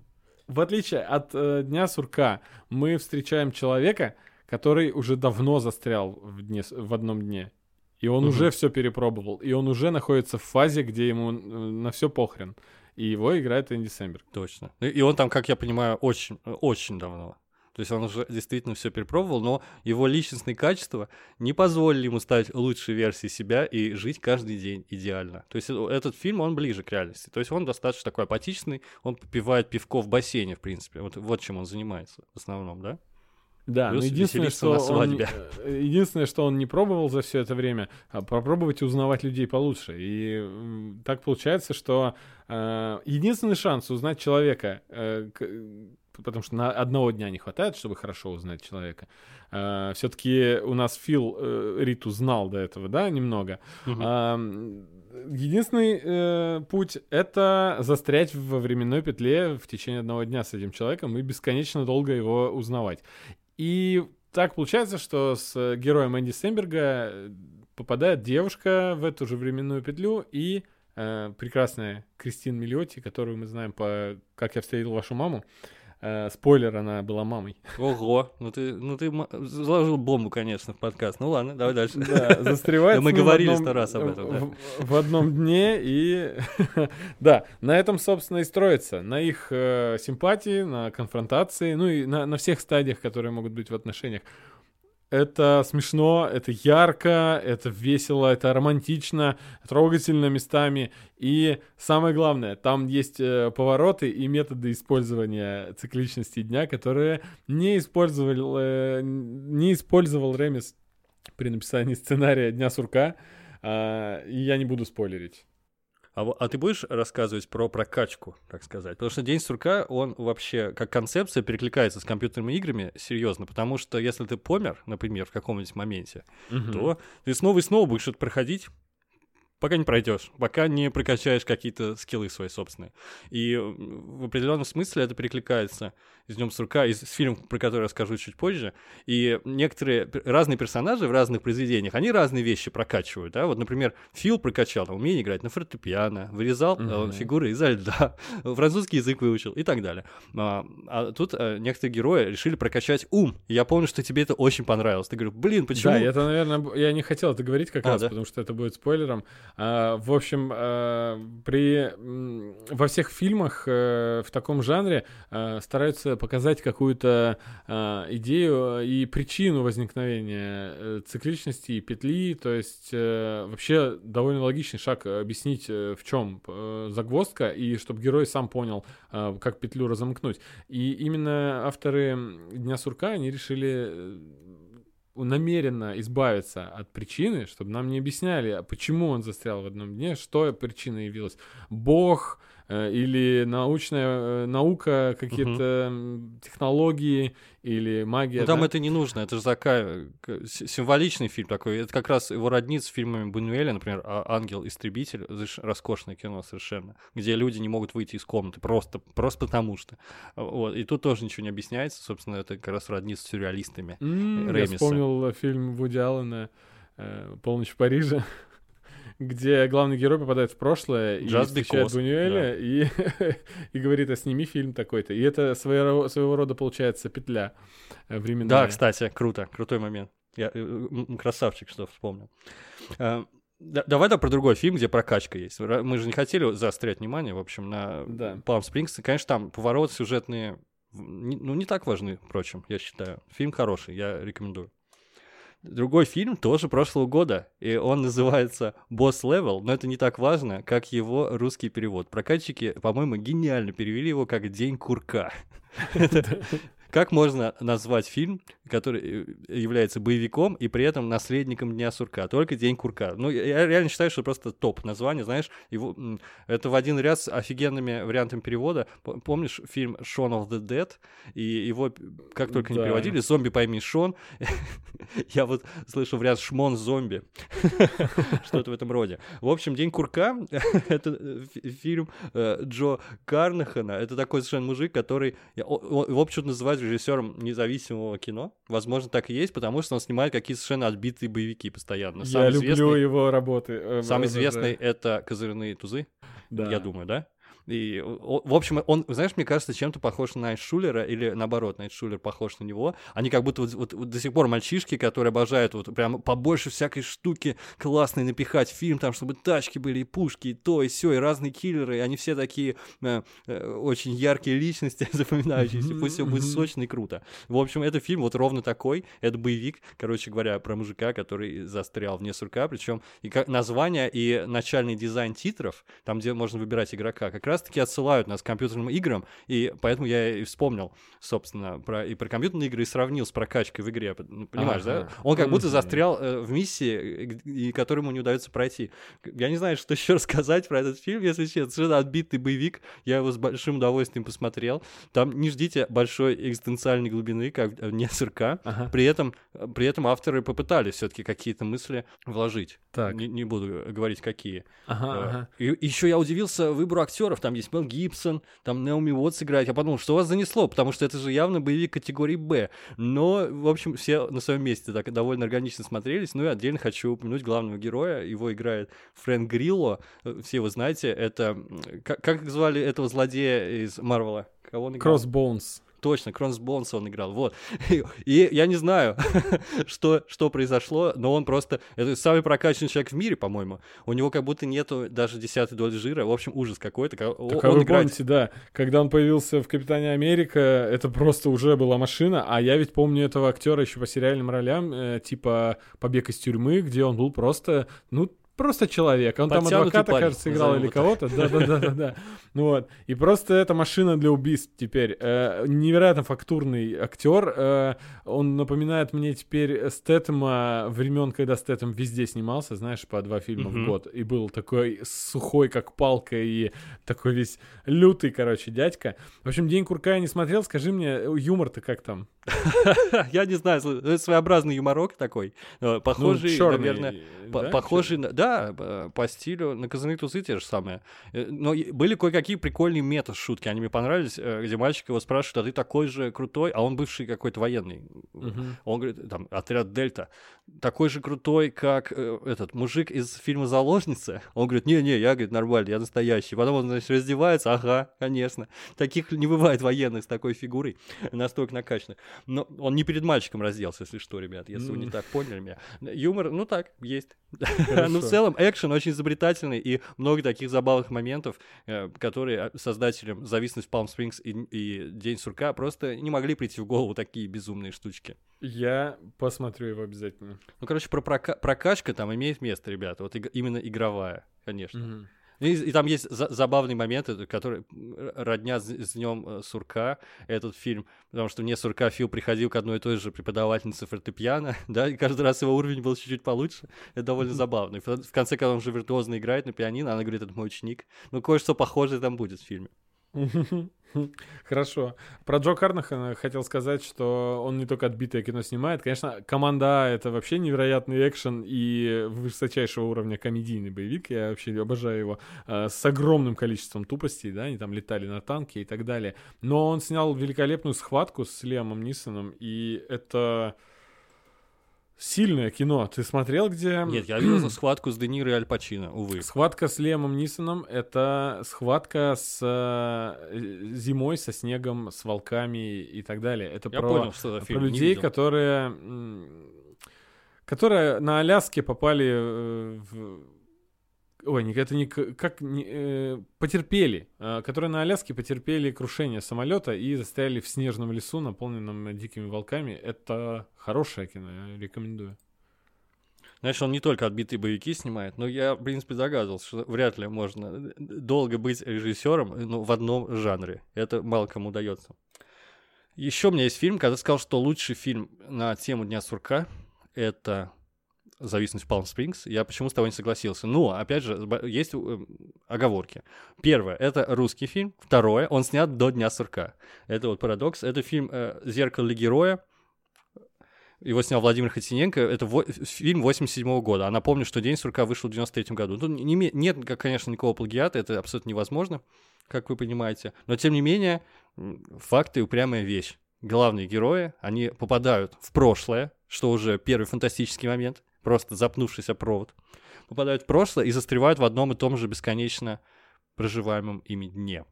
В отличие от э, Дня сурка, мы встречаем человека, который уже давно застрял в, дне, в одном дне. И он Мгм. уже все перепробовал. И он уже находится в фазе, где ему э, на все похрен. И его играет Энди Сэмберг. Точно. И- И он там, как я понимаю, очень, очень давно. То есть он уже действительно все перепробовал, но его личностные качества не позволили ему стать лучшей версией себя и жить каждый день идеально. То есть э- этот фильм, он ближе к реальности. То есть он достаточно такой апатичный, он попивает пивко в бассейне, в принципе. Вот, вот чем он занимается в основном, да? Да, Плюс но единственное, что на он, свадьбе. э, единственное, что он не пробовал за все это время, а попробовать узнавать людей получше. И так получается, что э, единственный шанс узнать человека, э, потому что на одного дня не хватает, чтобы хорошо узнать человека. все-таки у нас Фил э, Риту знал до этого, да, немного. А, м, Единственный э, путь — это застрять во временной петле в течение одного дня с этим человеком и бесконечно долго его узнавать. И так получается, что с героем Энди Сэмберга э, попадает девушка в эту же временную петлю и э, прекрасная Кристин Миллиотти, которую мы знаем по «Как я встретил вашу маму». Э, спойлер, она была мамой. Ого, ну ты, ну ты заложил бомбу, конечно, в подкаст. Ну ладно, давай дальше. Да, застревает. Да мы говорили сто раз об этом, да. В, в одном дне и [laughs] да, на этом собственно и строится, на их э, симпатии, на конфронтации, ну и на, на всех стадиях, которые могут быть в отношениях. Это смешно, это ярко, это весело, это романтично, трогательно местами. И самое главное, там есть э, повороты и методы использования цикличности дня, которые не использовал, э, не использовал Ремис при написании сценария Дня сурка. А, и я не буду спойлерить. А, а ты будешь рассказывать про прокачку, так сказать? Потому что День сурка, он вообще как концепция перекликается с компьютерными играми серьезно, потому что если ты помер, например, в каком-нибудь моменте, то ты снова и снова будешь это проходить, пока не пройдешь, пока не прокачаешь какие-то скиллы свои собственные. И в определенном смысле это перекликается из Днем сурка, из фильма, про который я расскажу чуть позже. И некоторые разные персонажи в разных произведениях, они разные вещи прокачивают. Да? Вот, например, Фил прокачал там, умение играть на фортепиано, вырезал э, Мгм. фигуры изо льда, [laughs] французский язык выучил и так далее. А, а тут э, некоторые герои решили прокачать ум. И я помню, что тебе это очень понравилось. Ты говоришь, блин, почему? Да, это, наверное, я не хотел это говорить как А, раз, да? потому что это будет спойлером. А, в общем, а, при во всех фильмах э, в таком жанре э, стараются показать какую-то а, идею и причину возникновения э, цикличности и петли. То есть э, вообще довольно логичный шаг э, объяснить, э, в чем загвоздка, и чтобы герой сам понял, э, как петлю разомкнуть. И именно авторы Дня сурка, они решили э, намеренно избавиться от причины, чтобы нам не объясняли, почему он застрял в одном дне, что причина явилась. Бог э, или научная э, наука, какие-то м, технологии или магия. Ну, там да? это не нужно, это же такая символичный фильм такой. Это как раз его роднит с фильмами Бунюэля, например, «А- «Ангел-истребитель», роскошное кино совершенно, где люди не могут выйти из комнаты просто, просто потому что. Вот. И тут тоже ничего не объясняется, собственно, это как раз роднит с сюрреалистами. Я Ремиса. вспомнил э, фильм Вуди Аллена э, «Полночь в Париже», где главный герой попадает в прошлое и Just встречает because, Бунюэля и, [laughs] и говорит, а сними фильм такой-то. И это своего, своего рода получается петля э, временная. Да, кстати, круто, крутой момент. Я э, красавчик, что вспомнил. Да- Давай да про другой фильм, где прокачка есть. Мы же не хотели заострять внимание, в общем, на Да. Палм Спрингс. Конечно, там повороты сюжетные, ну, не так важны, впрочем, я считаю. Фильм хороший, я рекомендую. Другой фильм тоже прошлого года, и он называется «Босс Левел», но это не так важно, как его русский перевод. Прокатчики, по-моему, гениально перевели его как «День курка». [laughs] Как можно назвать фильм, который э, является боевиком и при этом наследником Дня сурка? Только День курка. Ну, я реально считаю, что просто топ название, знаешь, его, это в один ряд с офигенными вариантами перевода. Помнишь фильм «Shaun of the Dead»? И его, п- как только не Да. переводили, «Зомби пойми Шон», [laughs] я вот слышу в ряд «Шмон зомби», [laughs] что-то в этом роде. В общем, «День курка» — это э, фи- фильм э, Джо Карнахана. Это такой совершенно мужик, который... Его почему-то называют режиссером независимого кино. Возможно, так и есть, потому что он снимает какие-то совершенно отбитые боевики постоянно. Я Самый люблю его работы. э, самый в- известный — это «Козырные тузы», да. я думаю, да? И, в общем, он, знаешь, мне кажется, чем-то похож на Найт Шулера, или наоборот, Найт Шулер похож на него. Они как будто вот, вот- вот до сих пор мальчишки, которые обожают вот прям побольше всякой штуки классной напихать фильм, там, чтобы тачки были, и пушки, и то, и все, и разные киллеры, и они все такие э, э, очень яркие личности, [laughs] запоминающиеся, пусть все будет сочно и круто. В общем, это фильм вот ровно такой, это боевик, короче говоря, про мужика, который застрял вне сурка, причем и как название и начальный дизайн титров, там, где можно выбирать игрока, как раз-таки отсылают нас к компьютерным играм, и поэтому я и вспомнил, собственно, про, и про компьютерные игры и сравнил с прокачкой в игре, ну, понимаешь, да? Ага. Он как будто застрял э, в миссии, э, г- и которому не удается пройти. Я не знаю, что еще рассказать про этот фильм, если честно. Совершенно отбитый боевик, я его с большим удовольствием посмотрел. Там не ждите большой экзистенциальной глубины, как «Не сырка». Ага. При этом, э, при этом авторы попытались все-таки какие-то мысли вложить. Так. Не, не буду говорить, какие. Ага, Э, ага. И еще я удивился выбору актеров. Там есть Мел Гибсон, там Неоми Уотс играет. Я подумал, что вас занесло, потому что это же явно боевик категории Б. Но, в общем, все на своем месте так довольно органично смотрелись. Ну и отдельно хочу упомянуть главного героя. Его играет Фрэнк Грилло. Все вы знаете, это... Как, как звали этого злодея из Марвела? Кого он играл? Crossbones. Точно, Кронсбонс он играл, вот. [laughs] И я не знаю, [laughs] что, что произошло, но он просто... Это самый прокачанный человек в мире, по-моему. У него как будто нету даже десятой доли жира. В общем, ужас какой-то. Ка- Так, он а вы играет- помните, да, когда он появился в Капитане Америка, это просто уже была машина, а я ведь помню этого актера еще по сериальным ролям, э, типа «Побег из тюрьмы», где он был просто, ну, просто человек. Он там Подтянутый адвоката, парень, кажется, играл или кого-то. Да-да-да-да. Ну [laughs] вот. И просто это машина для убийств теперь. Э, Невероятно фактурный актер. Э, Он напоминает мне теперь Стэтэма времен, когда Стэтэм везде снимался, знаешь, по два фильма Мгм. в год. И был такой сухой, как палка, и такой весь лютый, короче, дядька. В общем, «День курка» я не смотрел. Скажи мне, юмор-то как там? [laughs] Я не знаю, своеобразный юморок такой, э, похожий, Ну, чёрный, наверное, похожий, да, по- стилю на «Козырные тусы» те же самые. Э, Но были кое-какие прикольные мета-шутки, они мне понравились, э, где мальчик его спрашивает, а ты такой же крутой, а он бывший какой-то военный. Он говорит, там, отряд Дельта, такой же крутой, как этот мужик из фильма «Заложница». Он говорит, не-не, я, говорит, нормальный, я настоящий. Потом он, значит, раздевается, ага, конечно. Таких не бывает военных с такой фигурой, настолько накачанных. Но он не перед мальчиком разделся, если что, ребят, если вы не так поняли меня. Юмор, ну так, есть. [laughs] Ну, в целом, экшен очень изобретательный, и много таких забавных моментов, э, которые э, создателям «Зависимость Palm Springs» и, и «День сурка» просто не могли прийти в голову такие безумные штучки. Я посмотрю его обязательно. Ну, короче, про прока- прокачка там имеет место, ребята. Вот именно игровая, конечно. И, и там есть за- забавные моменты, которые м, р- родня с, с днем э, сурка, этот фильм, потому что вне сурка Фил приходил к одной и той же преподавательнице фортепиано, [laughs] да, и каждый раз его уровень был чуть-чуть получше. Это довольно забавно. И в, в конце, когда он уже виртуозно играет на пианино, она говорит, это мой ученик. Ну, кое-что похожее там будет в фильме. [laughs] Хорошо. Про Джо Карнахана хотел сказать, что он не только отбитое кино снимает. Конечно, «Команда А» — это вообще невероятный экшен и высочайшего уровня комедийный боевик. Я вообще обожаю его. э, С огромным количеством тупостей, да, они там летали на танке и так далее. Но он снял великолепную схватку с Лиамом Нисоном, и это сильное кино. Ты смотрел, где... Нет, я видел схватку с Де Ниро и Аль Пачино, увы. Схватка с Лемом Нисоном — это схватка с э, зимой, со снегом, с волками и так далее. Это Я про, понял, что за про фильм. людей, которые, которые на Аляске попали э, в... Ой, это не... Как... не, э, потерпели. э, которые на Аляске потерпели крушение самолета и застряли в снежном лесу, наполненном дикими волками. Это хорошее кино, я рекомендую. Знаешь, он не только отбитые боевики снимает, но я, в принципе, догадывался, что вряд ли можно долго быть режиссером ну, в одном жанре. Это мало кому удается. Еще у меня есть фильм, когда сказал, что лучший фильм на тему Дня сурка — это «Зависимость Palm Springs». Я почему с тобой не согласился. Но, опять же, есть э, оговорки. Первое — это русский фильм. Второе — он снят до Дня сурка. Это вот парадокс. Это фильм э, «Зеркало героя», его снял Владимир Хотиненко. Это фильм 87 года. А напомню, что День сурка вышел в 93 году. Тут не име- нет, конечно, никакого плагиата, это абсолютно невозможно, как вы понимаете. Но, тем не менее, факты — упрямая вещь. Главные герои, они попадают в прошлое, что уже первый фантастический момент, просто запнувшийся провод. Попадают в прошлое и застревают в одном и том же бесконечно проживаемом ими дне.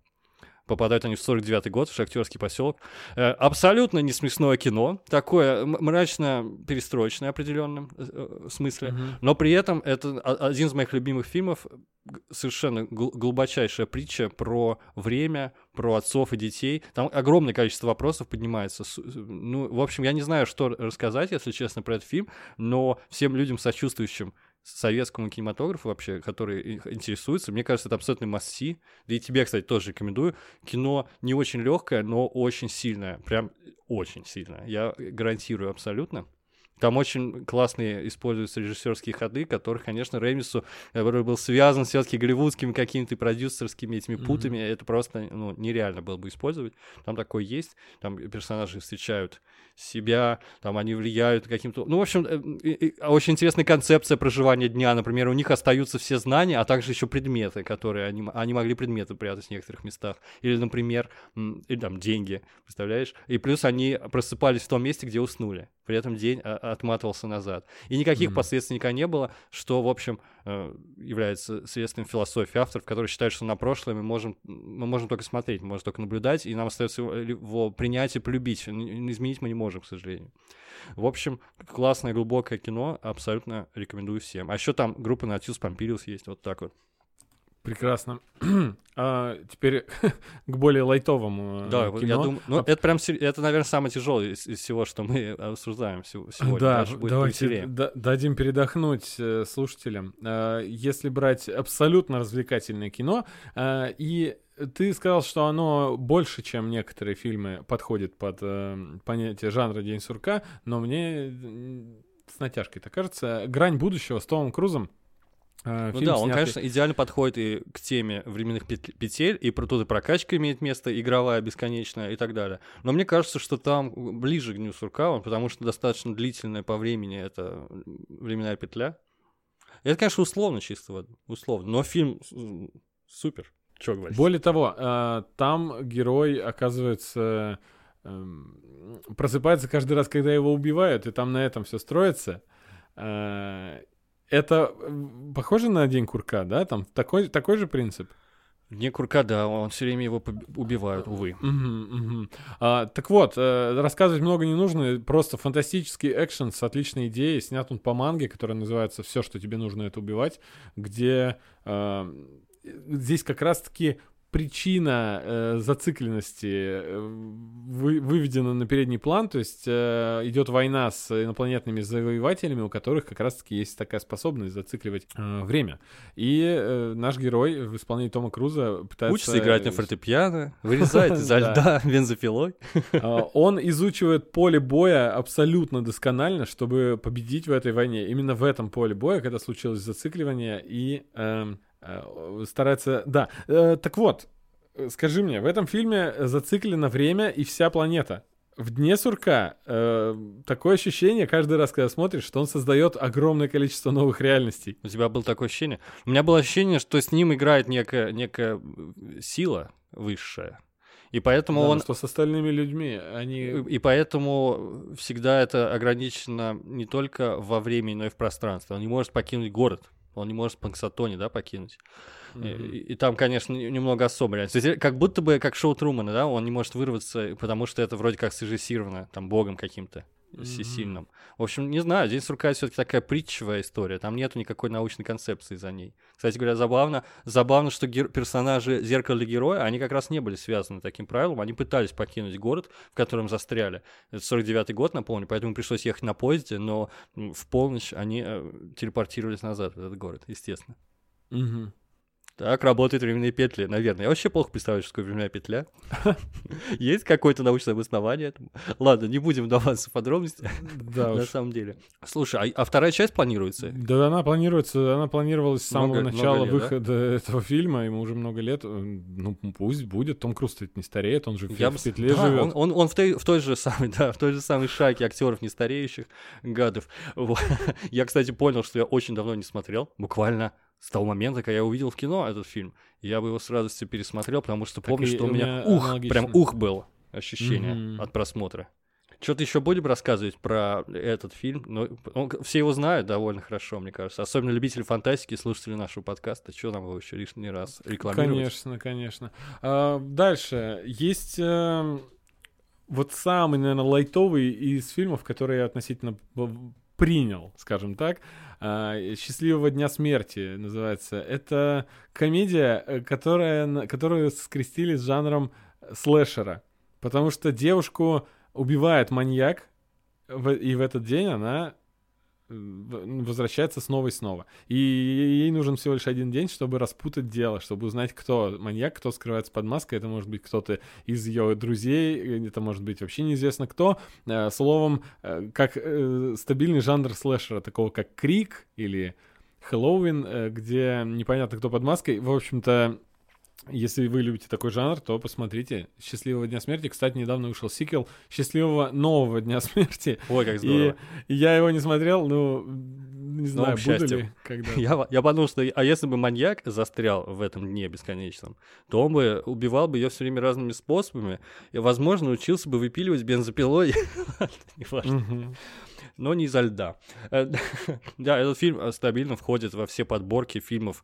Попадают они в 49-й год, в шахтерский поселок. Э, Абсолютно не смешное кино, такое мрачно-перестроечное определенном э, э, смысле. Но при этом это один из моих любимых фильмов, совершенно гл- глубочайшая притча про время, про отцов и детей. Там огромное количество вопросов поднимается. Ну, в общем, я не знаю, что рассказать, если честно, про этот фильм, но всем людям, сочувствующим советскому кинематографу вообще, которые их интересуются, мне кажется, это абсолютно масси. Да и тебе, кстати, тоже рекомендую. Кино не очень легкое, но очень сильное. Прям очень сильное. Я гарантирую абсолютно. Там очень классные используются режиссерские ходы, которых, конечно, Ремису, который был связан все-таки голливудскими какими-то продюсерскими этими путами, это просто ну, нереально было бы использовать. Там такое есть, там персонажи встречают себя, там они влияют каким-то... Ну, в общем, э, очень интересная концепция проживания дня. Например, у них остаются все знания, а также еще предметы, которые они, они могли предметы прятать в некоторых местах. Или, например, или там деньги, представляешь? И плюс они просыпались в том месте, где уснули. При этом день а, отматывался назад. И никаких Мгм. последствий никогда не было, что, в общем, э, является следствием философии авторов, которые считают, что на прошлое мы можем, мы можем только смотреть, мы можем только наблюдать, и нам остается его, его принять и полюбить. Изменить мы не можем, к сожалению. В общем, классное, глубокое кино, абсолютно рекомендую всем. А еще там группа Натюс Помпириус есть, вот так вот. Прекрасно. [clears throat] А теперь [laughs] к более лайтовому э, Да, вот я кино. думаю, ну, А- это прям, это, наверное, самое тяжелое из, из всего, что мы [laughs] обсуждаем сего- сегодня. Да, Дальше будет давайте дадим передохнуть э, слушателям. А, Если брать абсолютно развлекательное кино, а, и ты сказал, что оно больше, чем некоторые фильмы, подходит под э, понятие жанра День сурка, но мне с натяжкой-то кажется, «Грань будущего» с Томом Крузом А, Ну да, он, снятый- конечно, идеально подходит и к теме временных пет- петель, и про тут и прокачка имеет место, игровая, бесконечная и так далее. Но мне кажется, что там ближе к Дню Сурка, потому что достаточно длительная по времени это временная петля. Это, конечно, условно чисто, условно, но фильм супер. Че говорить? Более того, а, там герой оказывается эм, просыпается каждый раз, когда его убивают, и там на этом все строится. А, Это похоже на День Курка, да? Там такой, такой же принцип? Дне Курка, да, он все время его убивают, увы. Мгм, мгм. А, так вот, э, рассказывать много не нужно, просто фантастический экшен с отличной идеей, снят он по манге, которая называется «Все, что тебе нужно, это убивать», где э, здесь как раз-таки причина э, зацикленности э, вы- выведена на передний план, то есть э, идет война с инопланетными завоевателями, у которых как раз-таки есть такая способность зацикливать э, время. И э, наш герой в исполнении Тома Круза пытается... Учится играть на фортепиано, вырезает [laughs] изо Да. льда бензопилой. А, Он изучивает поле боя абсолютно досконально, чтобы победить в этой войне. Именно в этом поле боя, когда случилось зацикливание, и эм, э, старается... Да, э, так вот, э, скажи мне, в этом фильме зациклено время и вся планета. В дне сурка э, такое ощущение каждый раз, когда смотришь, что он создает огромное количество новых реальностей. У тебя было такое ощущение? У меня было ощущение, что с ним играет некая, некая э, сила высшая. И поэтому Да, он... что с остальными людьми, они... И поэтому всегда это ограничено не только во времени, но и в пространстве. Он не может покинуть город. Он не может Панксатоне, да, покинуть. И, Мгм. и- и там, конечно, не- немного особо есть, как будто бы как шоу Трумана, да, он не может вырваться, потому что это вроде как срежиссировано, там, богом каким-то си- Мгм. сильным. В общем, не знаю, День сурка все таки такая притчевая история, там нету никакой научной концепции за ней. Кстати говоря, забавно, забавно, что гер- персонажи Зеркала Героя, они как раз не были связаны таким правилом, они пытались покинуть город, в котором застряли. Это 49-й год, напомню, поэтому пришлось ехать на поезде, но в полночь они э, телепортировались назад в этот город, естественно. Мгм. Так работают временные петли, наверное. Я вообще плохо представляю, что такое временная петля. [laughs] Есть какое-то научное обоснование этому? Ладно, не будем вдаваться в подробности, Да [laughs] на самом деле. Слушай, а, а вторая часть планируется? Да, она планируется, она планировалась с самого начала выхода этого фильма, ему уже много лет. Ну, пусть будет. Том Круз ведь не стареет, он же в петле живет. он, в, той, же самой, [laughs] да, в той же самой шайке актеров нестареющих гадов. Вот. Я, кстати, понял, что я очень давно не смотрел, буквально с того момента, когда я увидел в кино этот фильм, я бы его с радостью пересмотрел, потому что Так помню, что у у меня меня ух, аналогично. прям ух был ощущение Мгм. от просмотра. Что-то еще будем рассказывать про этот фильм? Ну, он- все его знают довольно хорошо, мне кажется. Особенно любители фантастики, слушатели нашего подкаста. Что нам его еще лишний раз рекламировать? Конечно, конечно. А, дальше. Есть эм, вот самый, наверное, лайтовый из фильмов, который я относительно принял, скажем так. А, «Счастливого дня смерти» называется. Это комедия, э, которая, которую скрестили с жанром слэшера. Потому что девушку убивает маньяк, в- и в этот день она э, возвращается снова и снова. И ей нужен всего лишь один день, чтобы распутать дело, чтобы узнать, кто маньяк, кто скрывается под маской. Это может быть кто-то из ее друзей, это может быть вообще неизвестно кто. Э, Словом, э, как э, стабильный жанр слэшера, такого как Крик или Хэллоуин, где непонятно кто под маской. В общем-то, если вы любите такой жанр, то посмотрите «Счастливого дня смерти». Кстати, недавно вышел сиквел «Счастливого нового дня смерти». Ой, как здорово. и я его не смотрел, ну, не знаю, буду счастьем. ли когда. [laughs] Я, я подумал, что а если бы маньяк застрял в этом дне бесконечном, то он бы убивал бы ее все время разными способами, и, возможно, учился бы выпиливать бензопилой, [laughs] неважно, но не изо льда. Э, [laughs] Да, этот фильм э, стабильно входит во все подборки фильмов,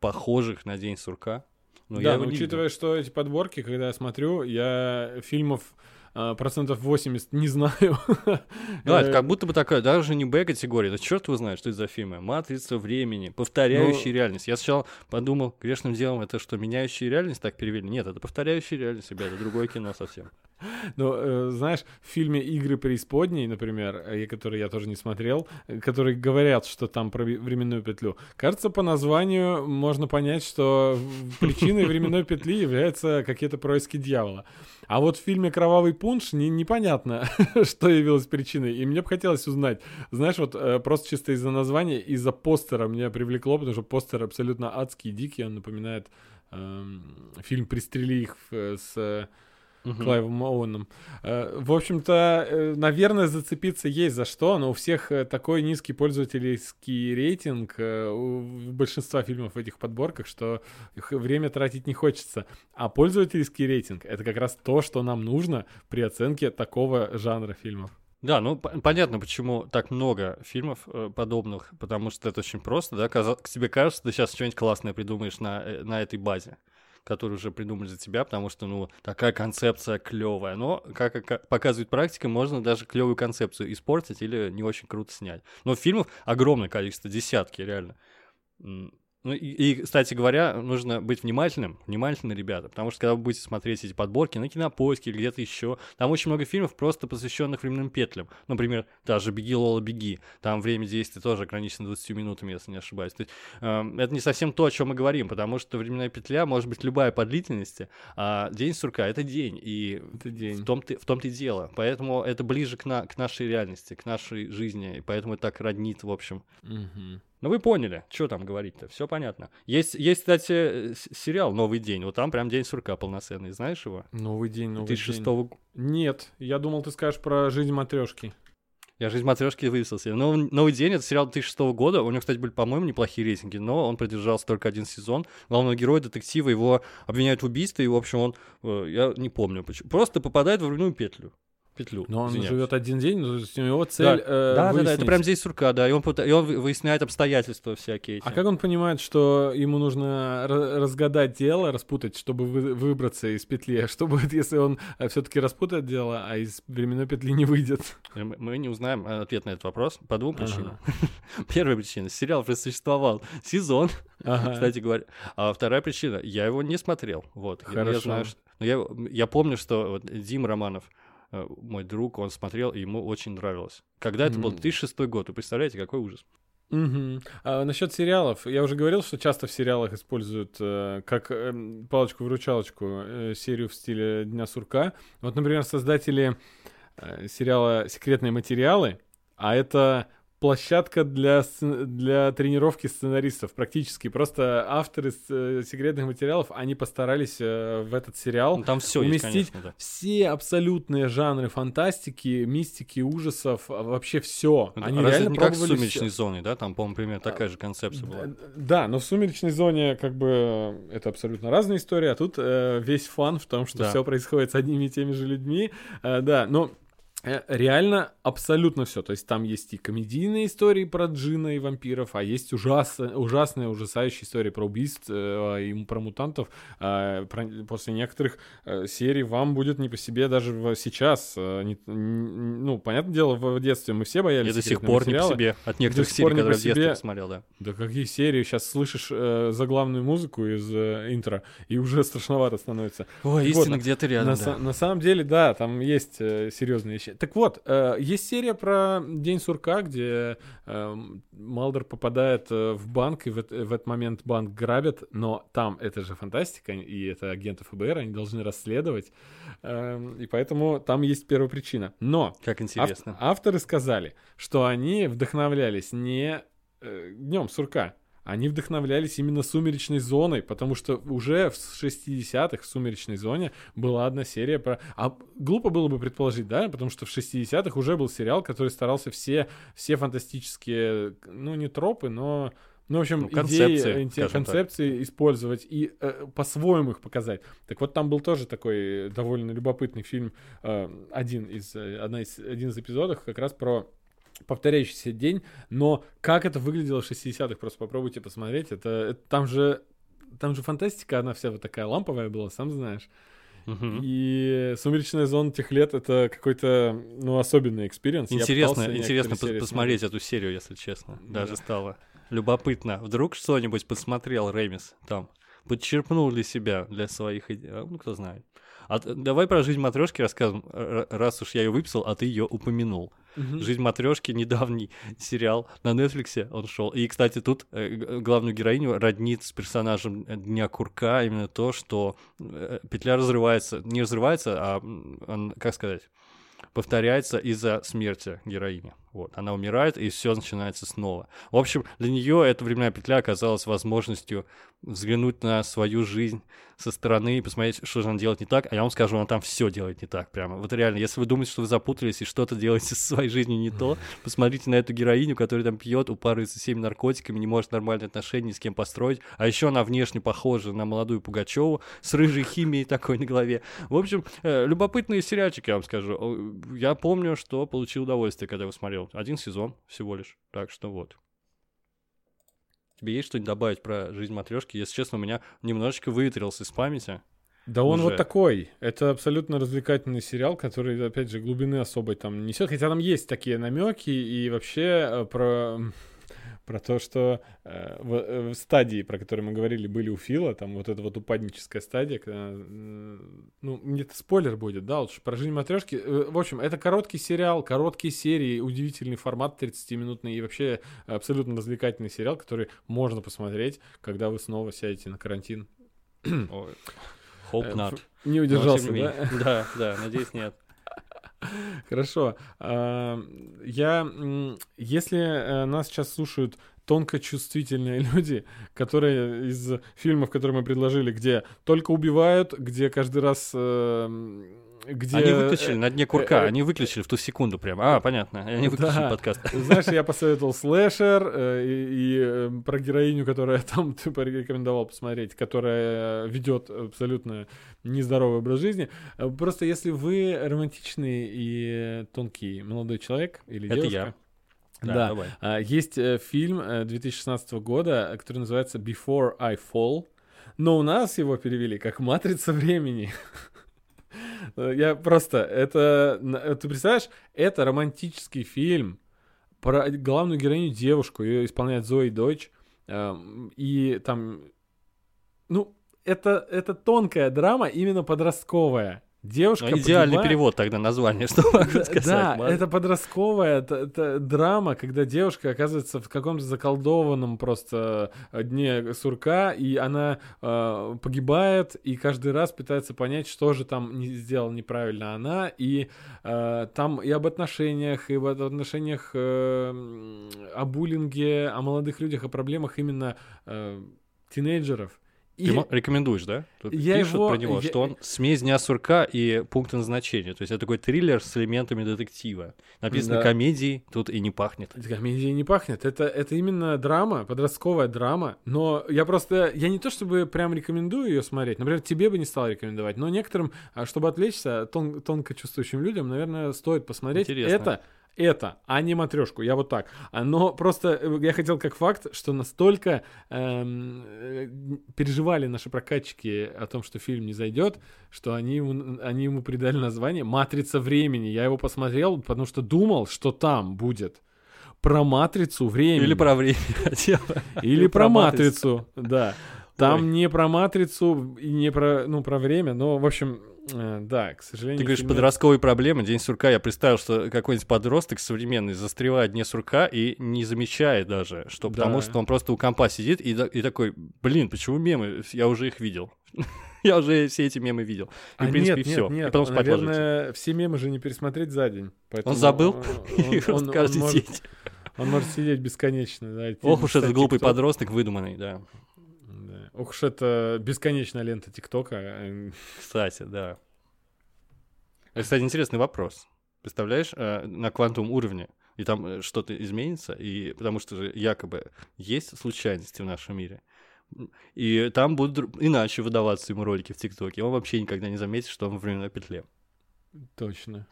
похожих на День сурка. Но я да, его но не видел. учитывая, что эти подборки, когда я смотрю, я фильмов процентов 80 не знаю. [laughs] Да, это Э, как будто бы такая, даже не Б-категория, да черт его знает, что это за фильмы. Матрица времени, повторяющая Ну- реальность. Я сначала подумал, грешным делом, это что, меняющая реальность так перевели? Нет, это повторяющая реальность, ребята, другое кино совсем. [laughs] Но, э, знаешь, в фильме «Игры преисподней», например, э, который я тоже не смотрел, э, которые говорят, что там про временную петлю, кажется, по названию можно понять, что причиной временной петли являются какие-то происки дьявола. А вот в фильме «Кровавый пунш» не- непонятно, [laughs] что явилось причиной. И мне бы хотелось узнать, знаешь, вот э, просто чисто из-за названия, из-за постера меня привлекло, потому что постер абсолютно адский, дикий, он напоминает эм, фильм «Пристрели их» э, с... Мгм. Клайвом Оуэном. Э, В общем-то, э, наверное, зацепиться есть за что, но у всех э, такой низкий пользовательский рейтинг у большинства фильмов в этих подборках, что время тратить не хочется. А пользовательский рейтинг — это как раз то, что нам нужно при оценке такого жанра фильмов. Да, ну понятно, почему так много фильмов э, подобных, потому что это очень просто, да, каза- тебе кажется, ты сейчас что-нибудь классное придумаешь на, э, на этой базе, которую уже придумали за тебя, потому что, ну, такая концепция клевая. Но, как, ока- показывает практика, можно даже клевую концепцию испортить или не очень круто снять. Но фильмов огромное количество, десятки, реально. Ну и, и, кстати говоря, нужно быть внимательным, внимательны, ребята, потому что когда вы будете смотреть эти подборки на кинопоиске или где-то еще, там очень много фильмов, просто посвященных временным петлям. Например, та же «Беги, Лола, беги». Там время действия тоже ограничено 20 минутами, если не ошибаюсь. То есть, эм, это не совсем то, о чем мы говорим, потому что временная петля может быть любая по длительности, а день сурка — это день, и Это в день. том-то, в том-то и дело. Поэтому это ближе к, на, к нашей реальности, к нашей жизни, и поэтому это так роднит, в общем. Мгм. Ну вы поняли, что там говорить-то, все понятно. Есть, есть, кстати, сериал «Новый день», вот там прям день сурка полноценный, знаешь его? Новый день, новый 2006 день. года. Нет, я думал, ты скажешь про жизнь матрешки. Я жизнь матрешки выписал себе. Новый, «Новый день» — это сериал 2006 года, у него, кстати, были, по-моему, неплохие рейтинги, но он продержался только один сезон. Главного героя, детектива, его обвиняют в убийстве, и, в общем, он, э, я не помню, почему, просто попадает в временную петлю. Петлю, Но он извиняюсь. живет один день, есть у него цель Да, э, да, да, да, это выяснить- прям здесь сурка, да, и он, и он вы- выясняет обстоятельства всякие эти. А как он понимает, что ему нужно ра- разгадать дело, распутать, чтобы вы- выбраться из петли? А что будет, если он все-таки распутает дело, а из временной петли не выйдет? Э, Мы мы не узнаем э, ответ на этот вопрос по двум причинам. [laughs] Первая причина, сериал существовал сезон, Ага. кстати говоря. А вторая причина, я его не смотрел. Вот. Я- Я, Хорошо. знаю, что- но я, я помню, что вот Дим Романов, э, мой друг, он смотрел, и ему очень нравилось. Когда это был М. 2006 год, вы представляете, какой ужас. Мгм. А насчет сериалов, я уже говорил, что часто в сериалах используют э, как эм, палочку-выручалочку э, серию в стиле Дня сурка. Вот, например, создатели э, сериала «Секретные материалы», а это площадка для, для тренировки сценаристов практически. Просто авторы э, секретных материалов, они постарались э, в этот сериал Ну, там все есть, уместить конечно, да. все абсолютные жанры фантастики, мистики, ужасов, а вообще все. Они разве реально не как в пробовали. «Сумеречной зоне», да? Там, по-моему, примерно такая же концепция была. Да, но в сумеречной зоне как бы э, это абсолютно разные истории, а тут э, весь фан в том, что Да. все происходит с одними и теми же людьми. Э, да, но реально абсолютно все. То есть там есть и комедийные истории про джина и вампиров, а есть ужас, ужасные, ужасающие истории про убийств э, и про мутантов. Э, про- после некоторых э, серий вам будет не по себе даже в- сейчас. Э, не- н- ну, понятное дело, в детстве мы все боялись Я до сих пор не по материалы. себе от некоторых серий, не которые в детстве себе. посмотрел, да. Да какие серии? Сейчас слышишь э, заглавную музыку из э, интро, и уже [laughs] страшновато становится. Ой, Так истина вот, где-то на, рядом, са- да. на самом деле, да, там есть э, серьезные вещи. Так вот, э, есть серия про День сурка, где э, Малдер попадает э, в банк, и в, в этот момент банк грабят, но там это же фантастика, и это агенты ФБР, они должны расследовать, э, и поэтому там есть первопричина. Но Как Ав- интересно. авторы сказали, что они вдохновлялись не э, днем сурка, они вдохновлялись именно сумеречной зоной, потому что уже в 60-х в сумеречной зоне была одна серия про... А глупо было бы предположить, да, потому что в 60-х уже был сериал, который старался все, все фантастические, ну, не тропы, но... Ну, в общем, Ну, идеи, концепции, э, так. концепции использовать и э, по-своему их показать. Так вот, там был тоже такой довольно любопытный фильм, э, один из, э, одна из, один из эпизодов как раз про повторяющийся день, но как это выглядело в 60-х, просто попробуйте посмотреть, это, это там же там же фантастика, она вся вот такая ламповая была, сам знаешь. Мгм. И «Сумеречная зона тех лет» — это какой-то, ну, особенный experience. Интересно, интересно серии посмотреть эту серию, если честно. Даже Да. стало любопытно. Вдруг что-нибудь посмотрел Рэмис там? Подчерпнул для себя, для своих идей. А, Ну, кто знает. А, давай про жизнь матрешки расскажем, раз уж я ее выписал, а ты ее упомянул. Мгм. Жизнь матрешки недавний сериал на Netflix он шел. И, кстати, тут э, главную героиню роднит с персонажем э, Дня Курка именно то, что э, петля разрывается, не разрывается, а он, как сказать, повторяется из-за смерти героини. Вот, она умирает, и все начинается снова. В общем, для нее эта временная петля оказалась возможностью взглянуть на свою жизнь со стороны и посмотреть, что же она делает не так. А я вам скажу, она там все делает не так прямо. Вот реально, если вы думаете, что вы запутались и что-то делаете [laughs] со своей жизнью не то, [laughs] посмотрите на эту героиню, которая там пьет, упарывается всеми наркотиками, не может нормальные отношения ни с кем построить. А еще она внешне похожа на молодую Пугачеву с рыжей химией такой на голове. В общем, э, любопытный сериальчик, я вам скажу. О, Я помню, что получил удовольствие, когда его смотрел. Один сезон всего лишь. Так что вот. Тебе есть что-нибудь добавить про жизнь матрешки? Если честно, у меня немножечко выветрился из памяти. Да он уже. вот такой. Это абсолютно развлекательный сериал, который, опять же, глубины особой там несет. Хотя там есть такие намеки и вообще э, про про то, что э, в, э, в стадии, про которые мы говорили, были у Фила, там вот эта вот упадническая стадия, когда, э, ну, это спойлер будет, да, лучше про жизнь матрешки. Э, В общем, это короткий сериал, короткие серии, удивительный формат 30-минутный и вообще абсолютно развлекательный сериал, который можно посмотреть, когда вы снова сядете на карантин. Hope Э, not. Не удержался, да? Да, да, надеюсь, нет. [laughs] Хорошо. Я, если э, нас сейчас слушают тонко чувствительные [laughs] люди, которые из фильмов, которые мы предложили, где только убивают, где каждый раз, э, где... Они выключили на дне курка, э, они выключили в ту секунду прям. А, понятно, они выключили Да. подкаст. [laughs] Знаешь, я посоветовал слэшер э, и, и, э, про героиню, которая [laughs] там ты порекомендовал посмотреть, которая ведет абсолютно нездоровый образ жизни. Э, Просто если вы романтичный и тонкий молодой человек или Это девушка, я. Да, давай. а, Есть э, фильм э, 2016 года, э, который называется Before I Fall, но у нас его перевели как «Матрица времени». [laughs] Э, Я просто, это, э, ты представляешь, это романтический фильм про главную героиню девушку, ее исполняет Зои Дойч, эм, и там, ну, это, это тонкая драма, именно подростковая. Девушка Ну, идеальный погибает- перевод тогда названия, [laughs] что могу да, сказать. да, это подростковая т- т- драма, когда девушка оказывается в каком-то заколдованном просто э, дне сурка, и она э, погибает, и каждый раз пытается понять, что же там не сделала неправильно она, и э, там и об отношениях, и об отношениях, э, о буллинге, о молодых людях, о проблемах именно э, тинейджеров. И- Ты мо- рекомендуешь, да? Тут Я пишут его- про него, я- что он смесь дня сурка и пункта назначения. То есть это такой триллер с элементами детектива. Написано Да. комедии, тут и не пахнет. Комедия не пахнет. Это, это именно драма, подростковая драма. Но я просто... Я не то чтобы прям рекомендую ее смотреть. Например, тебе бы не стал рекомендовать. Но некоторым, а, чтобы отвлечься, тон- тонко чувствующим людям, наверное, стоит посмотреть. Интересно. Это это, а не матрешку, я вот так. Но просто э, я хотел как факт, что настолько эм, э, переживали наши прокатчики о том, что фильм не зайдет, что они ему, они ему придали название «Матрица времени». Я его посмотрел, потому что думал, что там будет про матрицу времени. Или про время. [laughs] Или или про матрицу, да. Там Ой. не про матрицу и не про, ну, про время, но, в общем, э, да, к сожалению... Ты говоришь, фильме- подростковые проблемы, день сурка. Я представил, что какой-нибудь подросток современный застревает дне сурка и не замечает даже, что Да. потому что он просто у компа сидит и, и такой, блин, почему мемы? Я уже их видел. [laughs] Я уже все эти мемы видел. И, А, в принципе, нет, все. нет, нет, И потом спать ложится. наверное, все мемы же не пересмотреть за день. Он забыл он- [laughs] и он- каждый может-. Он может сидеть бесконечно, да. Ох уж этот глупый подросток выдуманный, да. Ох уж это бесконечная лента ТикТока. Кстати, да. Это, кстати, интересный вопрос. Представляешь, э, на квантовом уровне, и там э, что-то изменится, и потому что же якобы есть случайности в нашем мире, и там будут иначе выдаваться ему ролики в ТикТоке. Он вообще никогда не заметит, что он в временной петле. Точно.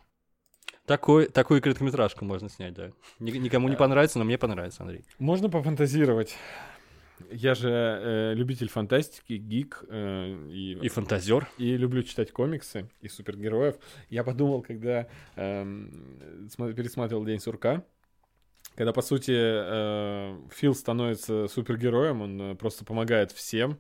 Такой, такую короткометражку можно снять, да. Ни- Никому не понравится, но мне понравится, Андрей. Можно пофантазировать. Я же э, любитель фантастики, гик э, и, И фантазер. и люблю читать комиксы и супергероев. Я подумал, когда смо- пересматривал День сурка, когда, по сути, э, Фил становится супергероем, он э, просто помогает всем.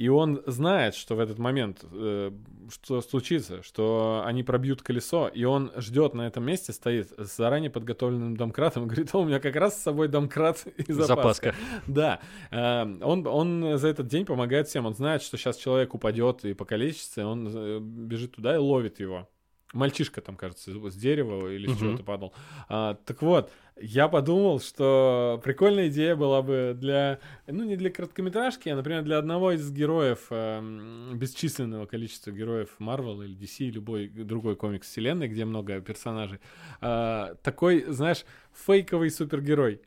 И он знает, что в этот момент э, что случится, что они пробьют колесо, и он ждет на этом месте, стоит с заранее подготовленным домкратом, и говорит, у меня как раз с собой домкрат [laughs] и запаска. Запаска. Да, э, он, он за этот день помогает всем, он знает, что сейчас человек упадет и покалечится, он э, бежит туда и ловит его. Мальчишка там, кажется, с дерева или с чего-то падал. А, так вот, я подумал, что прикольная идея была бы для, ну, не для короткометражки, а, например, для одного из героев, эм, бесчисленного количества героев Marvel или DC, любой другой комикс вселенной, где много персонажей. А, такой, знаешь, фейковый супергерой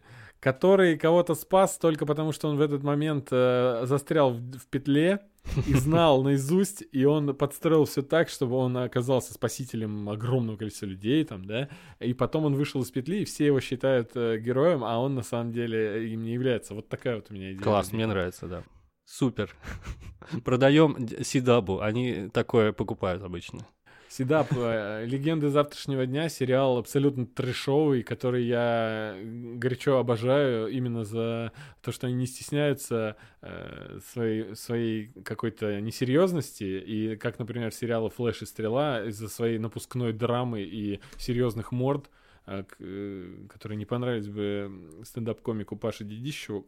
который кого-то спас только потому, что он в этот момент э, застрял в, в петле и [laughs] знал наизусть, и он подстроил все так, чтобы он оказался спасителем огромного количества людей, там, да, и потом он вышел из петли, и все его считают э, героем, а он на самом деле им не является. Вот такая вот у меня идея. Класс, мне нравится, да. Супер. [laughs] Продаем Сидабу, они такое покупают обычно. Седап, э, «Легенды завтрашнего дня» сериал абсолютно трешовый, который я горячо обожаю именно за то, что они не стесняются э, своей, своей какой-то несерьезности. И как, например, сериалы «Флэш» и «Стрела» из-за своей напускной драмы и серьезных морд, э, которые не понравились бы стендап-комику Паше Дедищеву,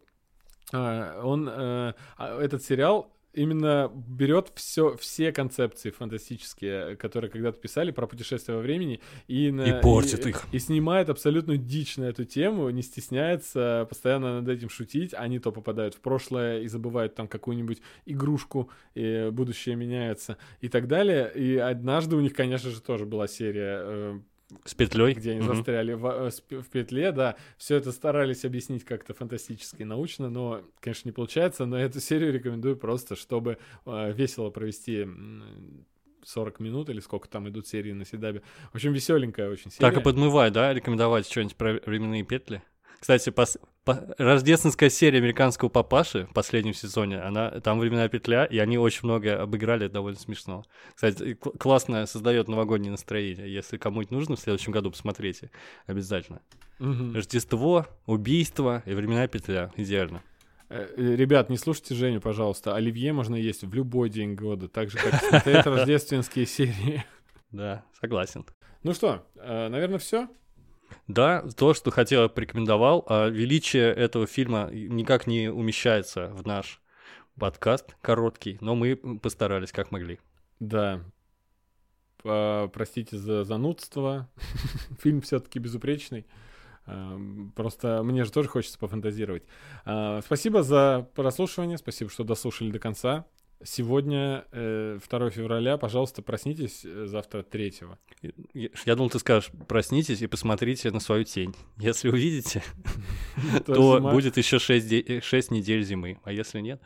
он, а, этот сериал именно берет все, все концепции фантастические, которые когда-то писали про путешествия во времени, и, на- И портит их. И снимает абсолютно дичь на эту тему, не стесняется постоянно над этим шутить. Они то попадают в прошлое и забывают там какую-нибудь игрушку, и будущее меняется и так далее. И однажды у них, конечно же, тоже была серия э, С петлей. где они Мгм. застряли в, э, в петле, да, все это старались объяснить как-то фантастически и научно, но, конечно, не получается, но эту серию рекомендую просто, чтобы э, весело провести м, 40 минут или сколько там идут серии на Седабе. В общем, веселенькая очень серия. Так и подмывай, да, рекомендовать что-нибудь про временные петли? Кстати, пос- по- рождественская серия американского папаши в последнем сезоне, она там временная петля, и они очень много обыграли, довольно смешно. Кстати, классно создает новогоднее настроение. Если кому-нибудь нужно в следующем году, посмотрите обязательно. Мгм. Рождество, убийство и временная петля. Идеально. Э, э, Ребят, не слушайте Женю, пожалуйста. Оливье можно есть в любой день года, так же, как смотреть [laughs] рождественские серии. Да, согласен. Ну что, наверное, все. Да, то, что хотел, я порекомендовал. А величие этого фильма никак не умещается в наш подкаст короткий, но мы постарались как могли. Да. П- Простите за занудство. [laughs] Фильм все-таки безупречный. Ам, Просто мне же тоже хочется пофантазировать. А, Спасибо за прослушивание, спасибо, что дослушали до конца. Сегодня э, 2 февраля, пожалуйста, проснитесь э, завтра 3 Я думал, ты скажешь, проснитесь и посмотрите на свою тень. Если увидите, [laughs] то будет еще 6, недель зимы, а если нет...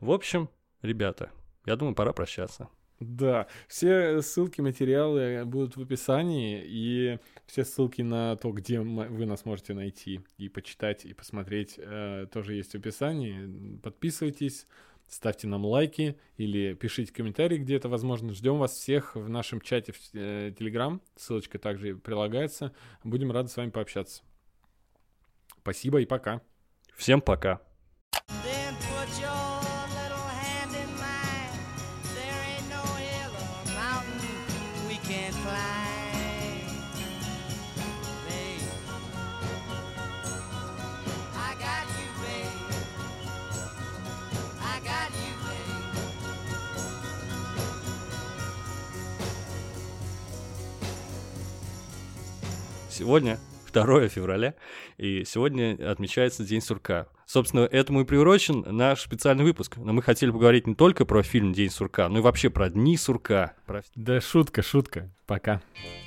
В общем, ребята, я думаю, пора прощаться. Да, все ссылки, материалы будут в описании, и все ссылки на то, где вы нас можете найти и почитать, и посмотреть, э, тоже есть в описании. Подписывайтесь, ставьте нам лайки или пишите комментарии, где это возможно. Ждем вас всех в нашем чате в э, Telegram, ссылочка также прилагается. Будем рады с вами пообщаться. Спасибо и пока. Всем пока. Сегодня 2 февраля, и сегодня отмечается День сурка. Собственно, этому и приурочен наш специальный выпуск. Но мы хотели поговорить не только про фильм «День сурка», но и вообще про дни сурка. Про... Да шутка, шутка. Пока. They